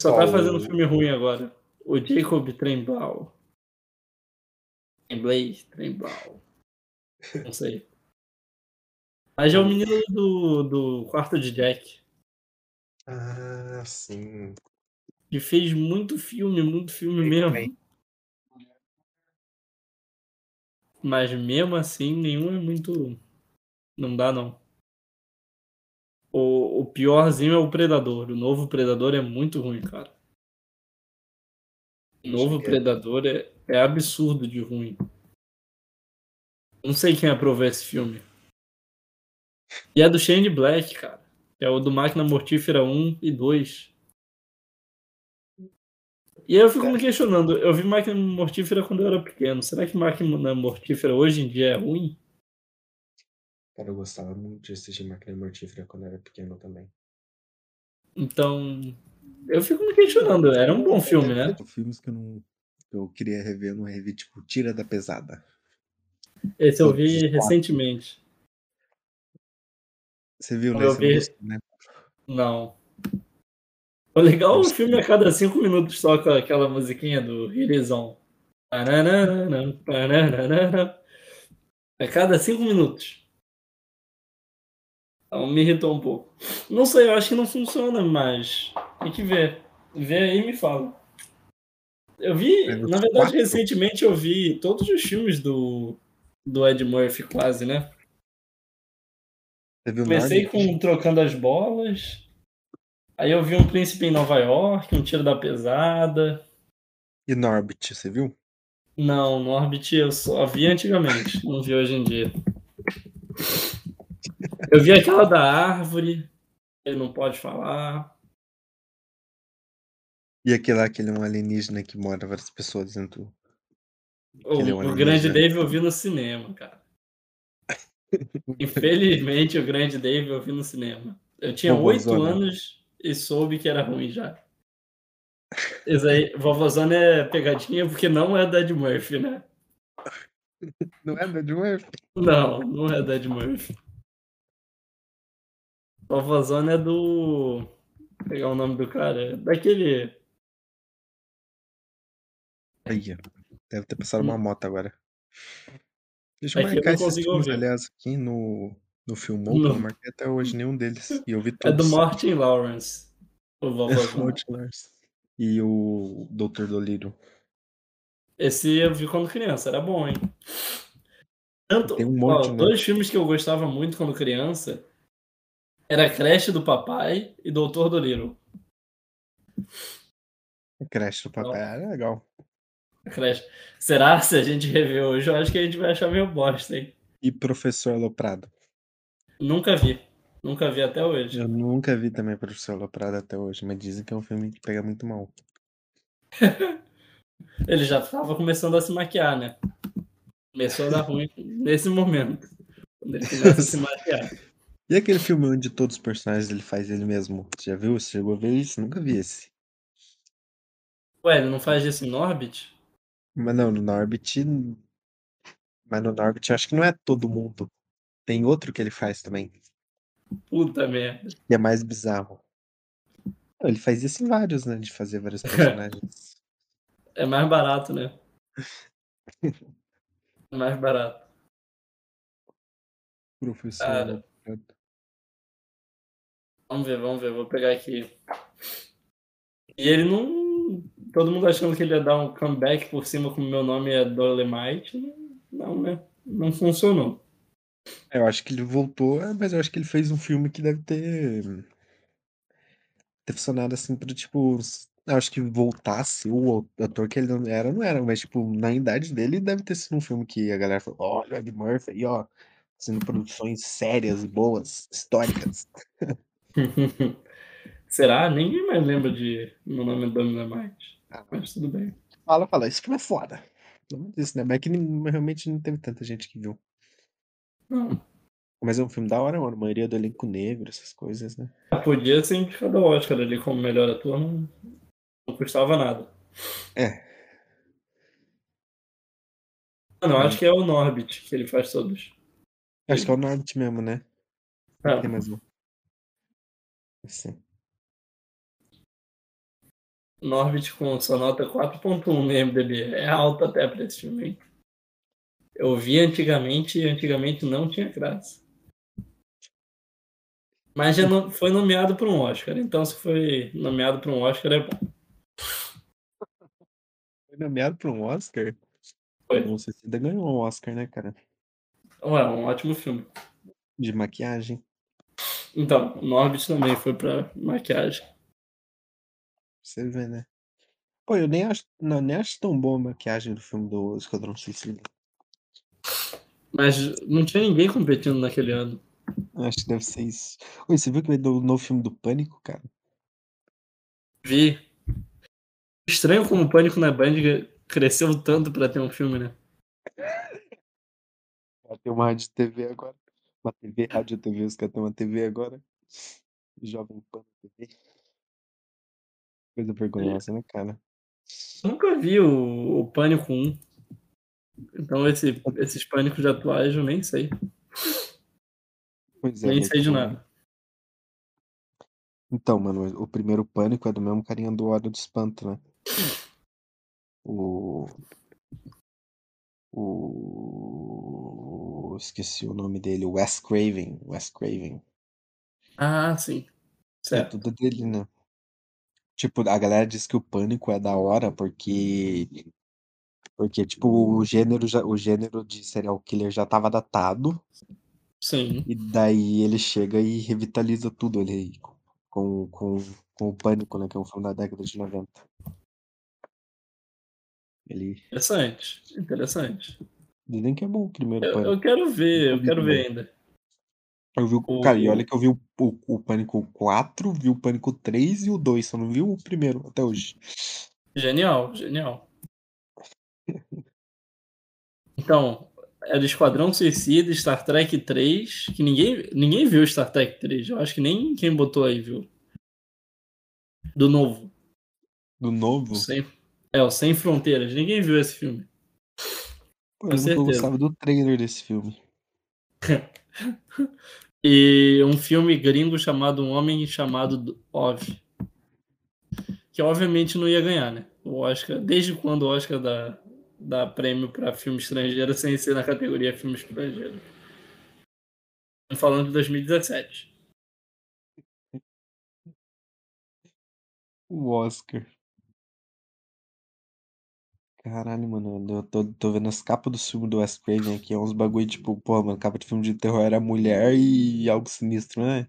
Só tá fazendo filme ruim agora. O Jacob Tremblau. Tremblay, Tremblau. Não sei. Mas é o menino do, do quarto de Jack. Ah, sim. Que fez muito filme, muito filme Sei mesmo. bem. Mas mesmo assim, nenhum é muito. Não dá, não. O, o piorzinho é o Predador. O novo Predador é muito ruim, cara. O novo Cheguei. Predador é, é absurdo de ruim. Não sei quem aprovou esse filme. E é do Shane Black, cara. É o do Máquina Mortífera 1 e 2. E aí eu fico me questionando, eu vi Máquina Mortífera quando eu era pequeno. Será que Máquina Mortífera hoje em dia é ruim? Cara, eu gostava muito de assistir Máquina Mortífera quando eu era pequeno também. Então, eu fico me questionando. Era um bom filme, né? Filmes que eu não. que eu queria rever, eu não revi, tipo, Tira da Pesada. Esse eu vi recentemente. Você viu, né? Eu Você não vi. gostou, né? Não. O legal, o filme a cada cinco minutos toca aquela musiquinha do pananana. A cada cinco minutos. Então me irritou um pouco. Não sei, eu acho que não funciona, mas tem que ver. Vê aí e me fala. Eu vi, na verdade, recentemente eu vi todos os filmes do, do Ed Murphy, quase, né? Comecei Norbit? com Trocando as Bolas. Aí eu vi um Príncipe em Nova York, um Tiro da Pesada. E Norbit, você viu? Não, no Orbit eu só vi antigamente, não vi hoje em dia. Eu vi aquela da árvore, ele não pode falar. E aquele lá, aquele um alienígena que mora várias pessoas dentro. O, é um o. Grande Dave eu vi no cinema, cara. Infelizmente, o Grande Dave eu vi no cinema. Eu tinha oito anos e soube que era ruim já. Isso aí, Vovozona é pegadinha porque não é da Ed Murphy, né? Não é Dead Murphy? Não, não é da Ed Murphy. Vovozona é do. Vou pegar o nome do cara. Daquele. Aí. Deve ter passado uma moto agora. Deixa eu. É eu marcar não esses filmes, aliás, aqui no, no Filmou, eu não marquei até hoje nenhum deles. E eu vi É do todos. Martin Lawrence. O Vovozona. Outliers. E o Doutor Dolittle. Esse eu vi quando criança, era bom, hein? Tanto, Tem um monte, ó, né? dois filmes que eu gostava muito quando criança era Creche do Papai e Doutor Dolittle. Crash do Papai era legal. Creche. Será? Se a gente rever hoje, eu acho que a gente vai achar meio bosta, hein? E Professor Aloprado. Nunca vi. Nunca vi até hoje. Eu nunca vi também Professor Aloprado até hoje, mas dizem que é um filme que pega muito mal. Ele já tava começando a se maquiar, né? Começou a dar ruim nesse momento. Quando ele começa a se maquiar. E aquele filme onde todos os personagens ele faz ele mesmo? Você já viu? Você chegou a ver isso? Nunca vi esse. Ué, ele não faz isso em Orbit? Mas não, no Norbit. Mas no Norbit eu acho que não é todo mundo. Tem outro que ele faz também, Puta merda. que é mais bizarro. Ele faz isso em vários, né? De fazer vários personagens. É mais barato, né? É mais barato. Professor. Cara. Vamos ver, vamos ver. Vou pegar aqui. E ele não. Todo mundo achando que ele ia dar um comeback por cima como meu nome é Dolemite. Não, né? Não funcionou. Eu acho que ele voltou, é, mas eu acho que ele fez um filme que deve ter. ter funcionado assim pra, tipo. Eu acho que ser o ator que ele não era, não era, mas, tipo, na idade dele deve ter sido um filme que a galera falou: olha, o Ed Murphy aí, ó, fazendo produções sérias boas, históricas. Será? Ninguém mais lembra de meu nome é Dolemite. Ah, Mas tudo bem. Fala, fala, esse filme é foda. Disse, né? Mas é que realmente não teve tanta gente que viu. Não. Mas é um filme da hora, mano. A maioria do elenco negro, essas coisas, né? Podia ser indicado ao Oscar ali como melhor ator, não, não custava nada. É. Mano, eu acho que é o Norbit que ele faz todos. Acho que é o Norbit mesmo, né? Ah, Tem mais um. Assim. Norbit com sua nota 4.1 no IMDb. É alto até pra esse filme, hein? Eu vi antigamente e antigamente não tinha graça. Mas já no- foi nomeado para um Oscar, então se foi nomeado para um Oscar é bom. Foi nomeado para um Oscar? Foi. Não sei se ainda ganhou um Oscar, né, cara? Ué, um ótimo filme. De maquiagem. Então, Norbit também foi pra maquiagem. Você vê, né? Pô, eu nem acho, não, nem acho tão boa a maquiagem do filme do Esquadrão Suicida. Mas não tinha ninguém competindo naquele ano. Acho que deve ser isso. Oi, você viu que vai dar o novo filme do Pânico, cara? Vi. Estranho como o Pânico na Band cresceu tanto pra ter um filme, né? Vai ter uma rádio TV agora. Uma TV, rádio TV, os caras têm uma TV agora. Jovem Pan TV. Coisa vergonhosa, né, cara? Nunca vi o, o Pânico 1. Então esse, esses pânicos atuais eu nem sei. Pois é. nem sei de pô, nada. Então, mano, o primeiro Pânico é do mesmo carinha do Hora do Espanto, né? O. O. Esqueci o nome dele, o Wes Craven. Wes Craven. Ah, sim. É Certo. tudo dele, né? Tipo, a galera diz que o Pânico é da hora porque. Porque, tipo, o gênero, já, o gênero de serial killer já tava datado. Sim. E daí ele chega e revitaliza tudo ali com, com, com o Pânico, né? Que é um filme da década de 90. Ele. Interessante. Interessante. Dizem que é bom o primeiro Eu, Pânico. eu quero ver, eu quero ver ainda. Eu vi o. Cara, e olha que eu vi o, o, o Pânico 4, vi o Pânico 3 e o 2, só não vi o primeiro até hoje. Genial, genial. Então, é do Esquadrão Suicida, Star Trek 3, que ninguém, ninguém viu Star Trek 3. Eu acho que nem quem botou aí viu. Do novo. Do novo, Sem, é, o Sem Fronteiras. Ninguém viu esse filme. pô, eu certeza. gostava do trailer desse filme. E um filme gringo chamado Um Homem Chamado Ov. Que obviamente não ia ganhar, né? O Oscar. Desde quando o Oscar dá, dá prêmio para filme estrangeiro sem ser na categoria filme estrangeiro? Falando de 2017. O Oscar. Caralho, mano, eu tô, tô vendo as capas dos filmes do Wes Craven aqui, é uns bagulho tipo, porra, mano, capa de filme de terror era mulher e algo sinistro, né?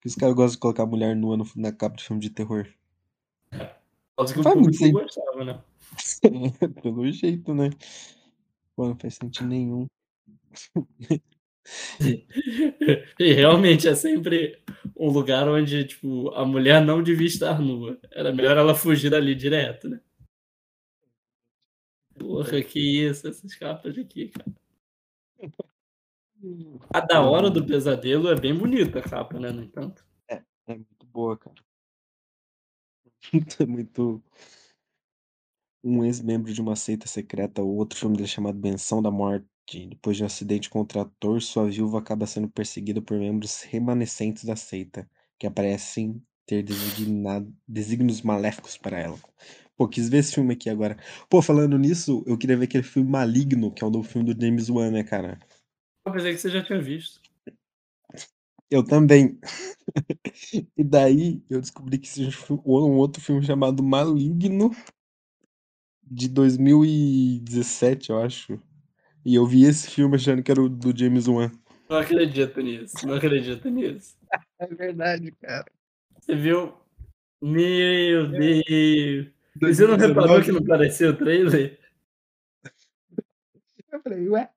Por isso que eu gosto de colocar mulher nua no, na capa de filme de terror. Faz muito sentido. gostava, né? Pelo jeito, né? Pô, não faz sentido nenhum. E realmente é sempre um lugar onde, tipo, a mulher não devia estar nua. Era melhor ela fugir dali direto, né? Porra, que isso, essas capas aqui, cara. A da hora do pesadelo é bem bonita a capa, né? No entanto. É muito boa, cara. É muito. Um ex-membro de uma seita secreta, o outro filme dele chamado Benção da Morte. Depois de um acidente com o trator, sua viúva acaba sendo perseguida por membros remanescentes da seita, que parecem ter designado, desígnios maléficos para ela. Pô, quis ver esse filme aqui agora. Pô, falando nisso, eu queria ver aquele filme Maligno, que é o novo filme do James Wan, né, cara? Eu pensei que você já tinha visto. Eu também. E daí eu descobri que existe um um outro filme chamado Maligno, de 2017, eu acho. E eu vi esse filme achando que era o do James Wan. Não acredito nisso. Não acredito nisso. É verdade, cara. Você viu? Meu Deus. Você não reparou que não parecia o trailer? Eu falei, ué,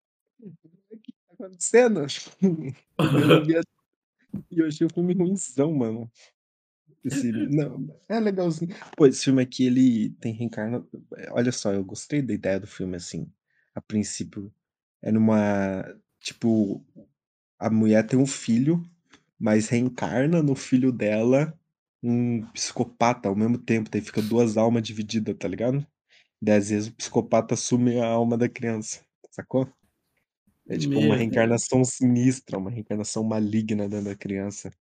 o que tá acontecendo? E eu achei o filme ruimzão, mano. Esse, não, é legalzinho. Pô, esse filme aqui, ele tem reencarna. Olha só, eu gostei da ideia do filme, assim. A princípio, é numa. Tipo, a mulher tem um filho, mas reencarna no filho dela um psicopata ao mesmo tempo. Daí fica duas almas divididas, tá ligado? Daí às vezes o psicopata assume a alma da criança, sacou? É tipo Meu uma Deus. reencarnação sinistra, uma reencarnação maligna dentro da criança.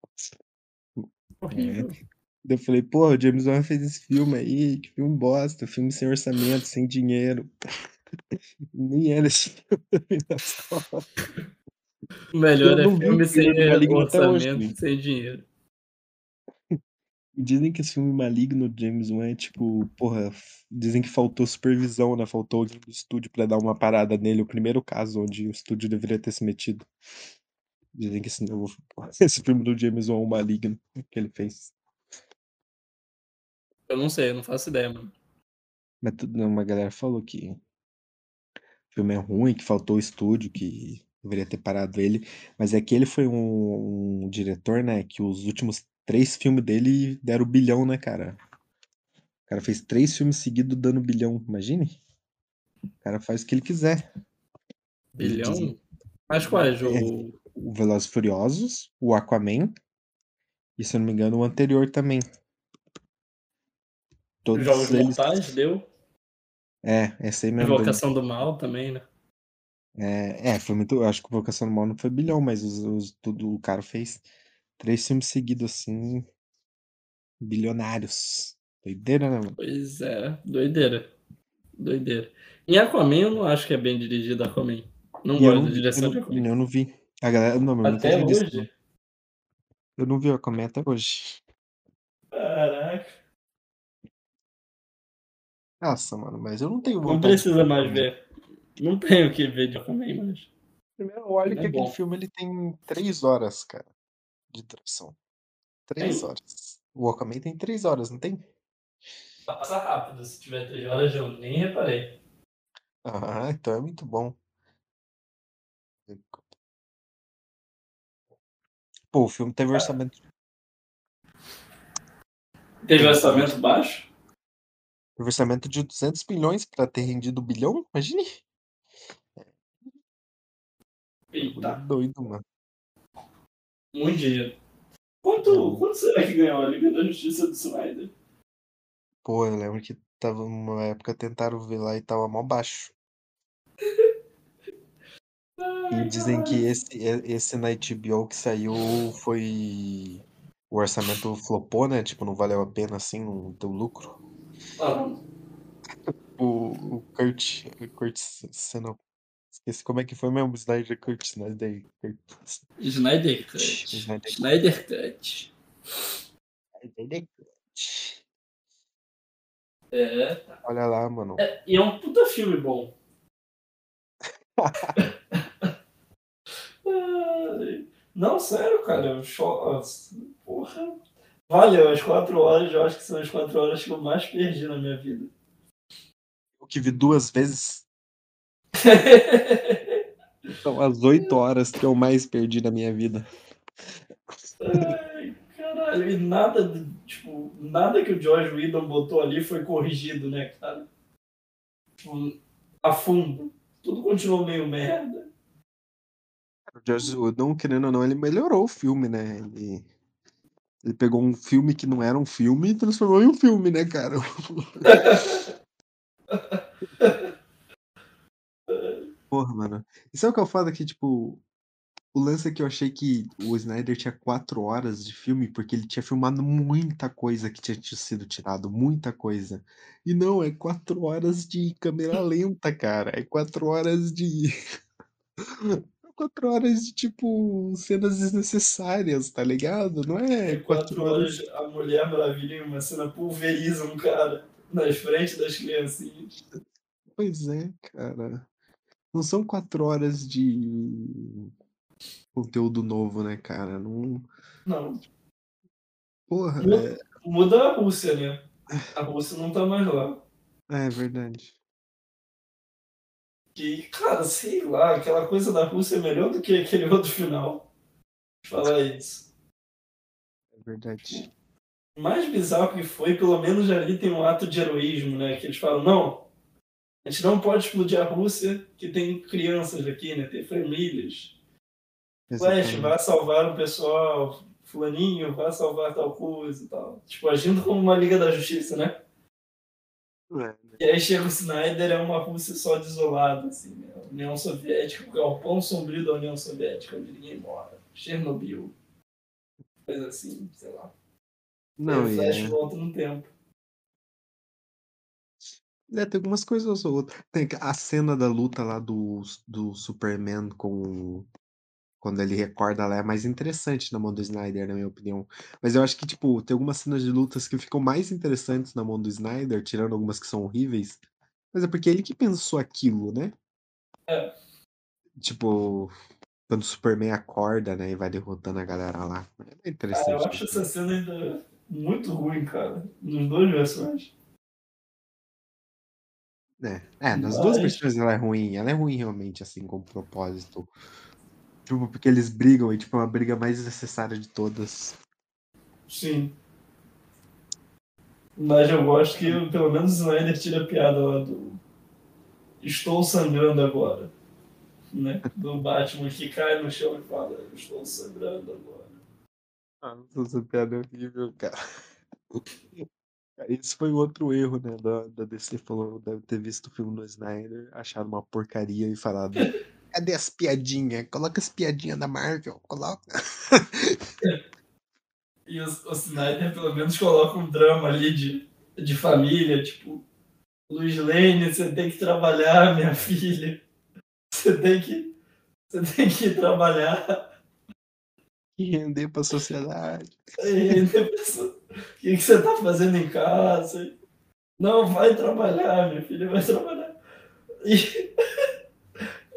Horrível. Daí eu falei, pô, o James Wan fez esse filme aí, que filme bosta, filme sem orçamento, sem dinheiro. Nem era esse filme das melhor Eu é filme sem hoje, orçamento, sem dinheiro. Dizem que esse filme maligno do James Wan é tipo, porra, dizem que faltou supervisão, né? Faltou alguém do estúdio pra dar uma parada nele. O primeiro caso onde o estúdio deveria ter se metido. Dizem que esse, novo, esse filme do James Wan, o maligno, que ele fez. Eu não sei, eu não faço ideia, mano. Mas tudo, uma galera falou que filme é ruim, que faltou o estúdio, que deveria ter parado ele. Mas é que ele foi um, um diretor, né? Que os últimos três filmes dele deram bilhão, né, cara? O cara fez três filmes seguidos dando bilhão, imagine? O cara faz o que ele quiser. Ele diz- Bilhão? Mas quais? É. O... o Velozes Furiosos, o Aquaman e, se eu não me engano, o anterior também. Todos Jogos eles. Mortais deu? É, esse aí mesmo. Invocação do Mal também, né? É, é, foi muito. Eu acho que o Vocação do Mal não foi bilhão, mas os, os- tudo, o cara fez três filmes seguidos assim. Bilionários. Doideira, né, mano? Pois é, doideira. Doideira. Em Aquaman eu não acho que é bem dirigido Aquaman. Não E gosto não, da direção de não, Aquaman. eu não vi. A galera. Não, meu, Até disse. hoje? Eu não vi Aquaman até hoje. Caraca. Nossa, mano, mas eu não tenho Não vontade de precisa mais ver. Não tenho o que ver de Aquaman, mas. Primeiro, olha Ele que é aquele bom. filme ele tem três horas, cara, de duração. Três Tem? horas. O Aquaman tem três horas, não tem? Passa rápido, se tiver três horas eu nem reparei. Ah, então é muito bom. Pô, o filme teve orçamento, Teve orçamento baixo? teve orçamento de 200 milhões pra ter rendido um bilhão? Imagine. Eita, Doido, mano. Muito dinheiro. Quanto, quanto será que ganhou a Liga da Justiça do Snyder? Pô, eu lembro que tava uma época tentaram ver lá e tava mó baixo. E dizem que esse, e- esse na HBO que saiu foi. O orçamento flopou, né? Tipo, não valeu a pena assim, não deu lucro. Ah, O, o Kurt. O Kurt Seno. Esqueci como é que foi mesmo, Snyder Kurt Snyder. Kurt, Snyder Cut. Snyder Snyder Cut. Snyder Cut. É. Olha lá, mano. é. E é um puta filme bom. Não, sério, cara. Eu cho... Porra. Valeu, as quatro horas, eu acho que são as quatro horas que eu mais perdi na minha vida. Eu que vi duas vezes. São as oito horas que eu mais perdi na minha vida. Ai, caralho, e nada, tipo, nada que o George Whedon botou ali foi corrigido, né, cara? Tipo, a fundo. Tudo continuou meio merda. O Joss Whedon, querendo ou não, ele melhorou o filme, né? Ele, ele pegou um filme que não era um filme e transformou em um filme, né, cara? Porra, mano. E sabe o que é o foda? Que, tipo, o lance é que eu achei que o Snyder tinha quatro horas de filme porque ele tinha filmado muita coisa que tinha sido tirado, muita coisa. E não, é quatro horas de câmera lenta, cara. É quatro horas de. quatro horas de, tipo, cenas desnecessárias, tá ligado? Não é É quatro horas a Mulher Maravilha em uma cena pulveriza um cara nas frente das criancinhas. Pois é, cara. Não são quatro horas de conteúdo novo, né, cara? Não. Não. Porra, Muda, muda a Rússia, né? A Rússia não tá mais lá. é, é verdade. Que, cara, sei lá, aquela coisa da Rússia é melhor do que aquele outro final. Falar isso. É verdade. O mais bizarro que foi, pelo menos ali tem um ato de heroísmo, né? Que eles falam, não, a gente não pode explodir a Rússia, que tem crianças aqui, né? Tem famílias. Flash, vai salvar o pessoal, fulaninho, vai salvar tal coisa e tal. Tipo, agindo como uma Liga da Justiça, né? É, E aí chega o Snyder, é uma Rússia só desolada, assim, né? União Soviética, o galpão sombrio da União Soviética, onde ninguém mora. Chernobyl. Coisa assim, sei lá. Não, aí o e Flash é, volta no tempo. É, tem algumas coisas ou outras. Tem a cena da luta lá do, do Superman com. Quando ele recorda lá é mais interessante na mão do Snyder, na minha opinião. Mas eu acho que, tipo, tem algumas cenas de lutas que ficam mais interessantes na mão do Snyder, tirando algumas que são horríveis. Mas é porque ele que pensou aquilo, né? É. Tipo, quando o Superman acorda, né, e vai derrotando a galera lá. É Cara, interessante. eu acho essa cena ainda muito ruim, cara. Nos dois versões. É, é, nas duas Mas- versões ela é ruim. Ela é ruim realmente, assim, com propósito. Tipo, porque eles brigam e, tipo, é uma briga mais desnecessária de todas. Sim. Mas eu gosto que pelo menos o Snyder tira a piada lá do. Estou sangrando agora. Né? Do Batman que cai no chão e fala, estou sangrando agora. Ah, essa piada é horrível, cara. Esse foi outro erro, né? Da, da DC falou, deve ter visto o filme do Snyder, achado uma porcaria e falado. Cadê as piadinhas? Coloca as piadinhas da Marvel, coloca. E o, o Snyder pelo menos coloca um drama ali de, de família, tipo, Luiz Lane, você tem que trabalhar, minha filha. Você tem que. Você tem que trabalhar. E render pra sociedade. E depois, o que, que você tá fazendo em casa? Não, vai trabalhar, minha filha, vai trabalhar. E...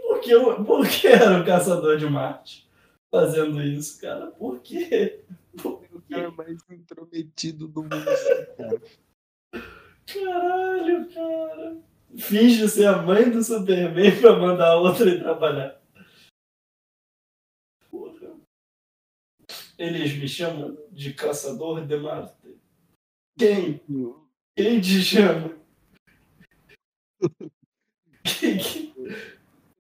Por, que, eu- por que era o caçador de Marte fazendo isso, cara? Por quê? Por O quê? cara mais intrometido do mundo, cara. Caralho, cara. Finge ser a mãe do Superman pra mandar a outra ir trabalhar. Eles me chamam de caçador de Marte. Quem? Quem te chama?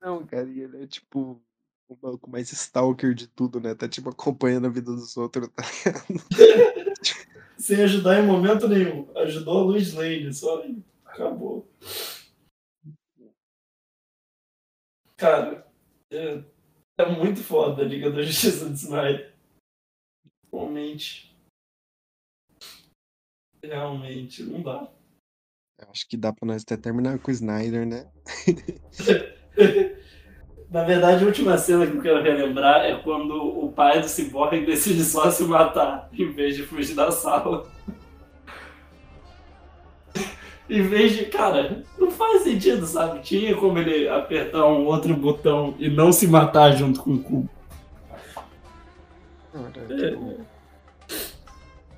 Não, cara, ele é tipo o maluco mais stalker de tudo, né? Tá tipo acompanhando a vida dos outros, tá ligado? Sem ajudar em momento nenhum. Ajudou a Luiz Lane, só. Acabou. Cara, é, é muito foda a Liga da Justiça de Snyder. Realmente. Realmente, não dá. Eu acho que dá pra nós até terminar com o Snyder, né? Na verdade, a última cena que eu quero relembrar é quando o pai do Cyborg decide só se matar, em vez de fugir da sala. em vez de. Cara, não faz sentido, sabe? Tinha como ele apertar um outro botão e não se matar junto com o cubo. É. tipo,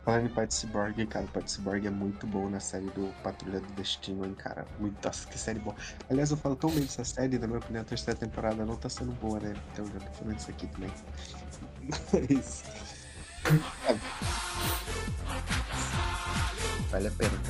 Falando em Pat Cyborg, cara, o Pat Cyborg é muito bom na série do Patrulha do Destino, hein, cara. Muito, nossa, que série boa. Aliás, eu falo tão bem dessa série, na minha opinião, a terceira temporada não tá sendo boa, né? Então já tô falando isso aqui também. Mas. é. Vale a pena.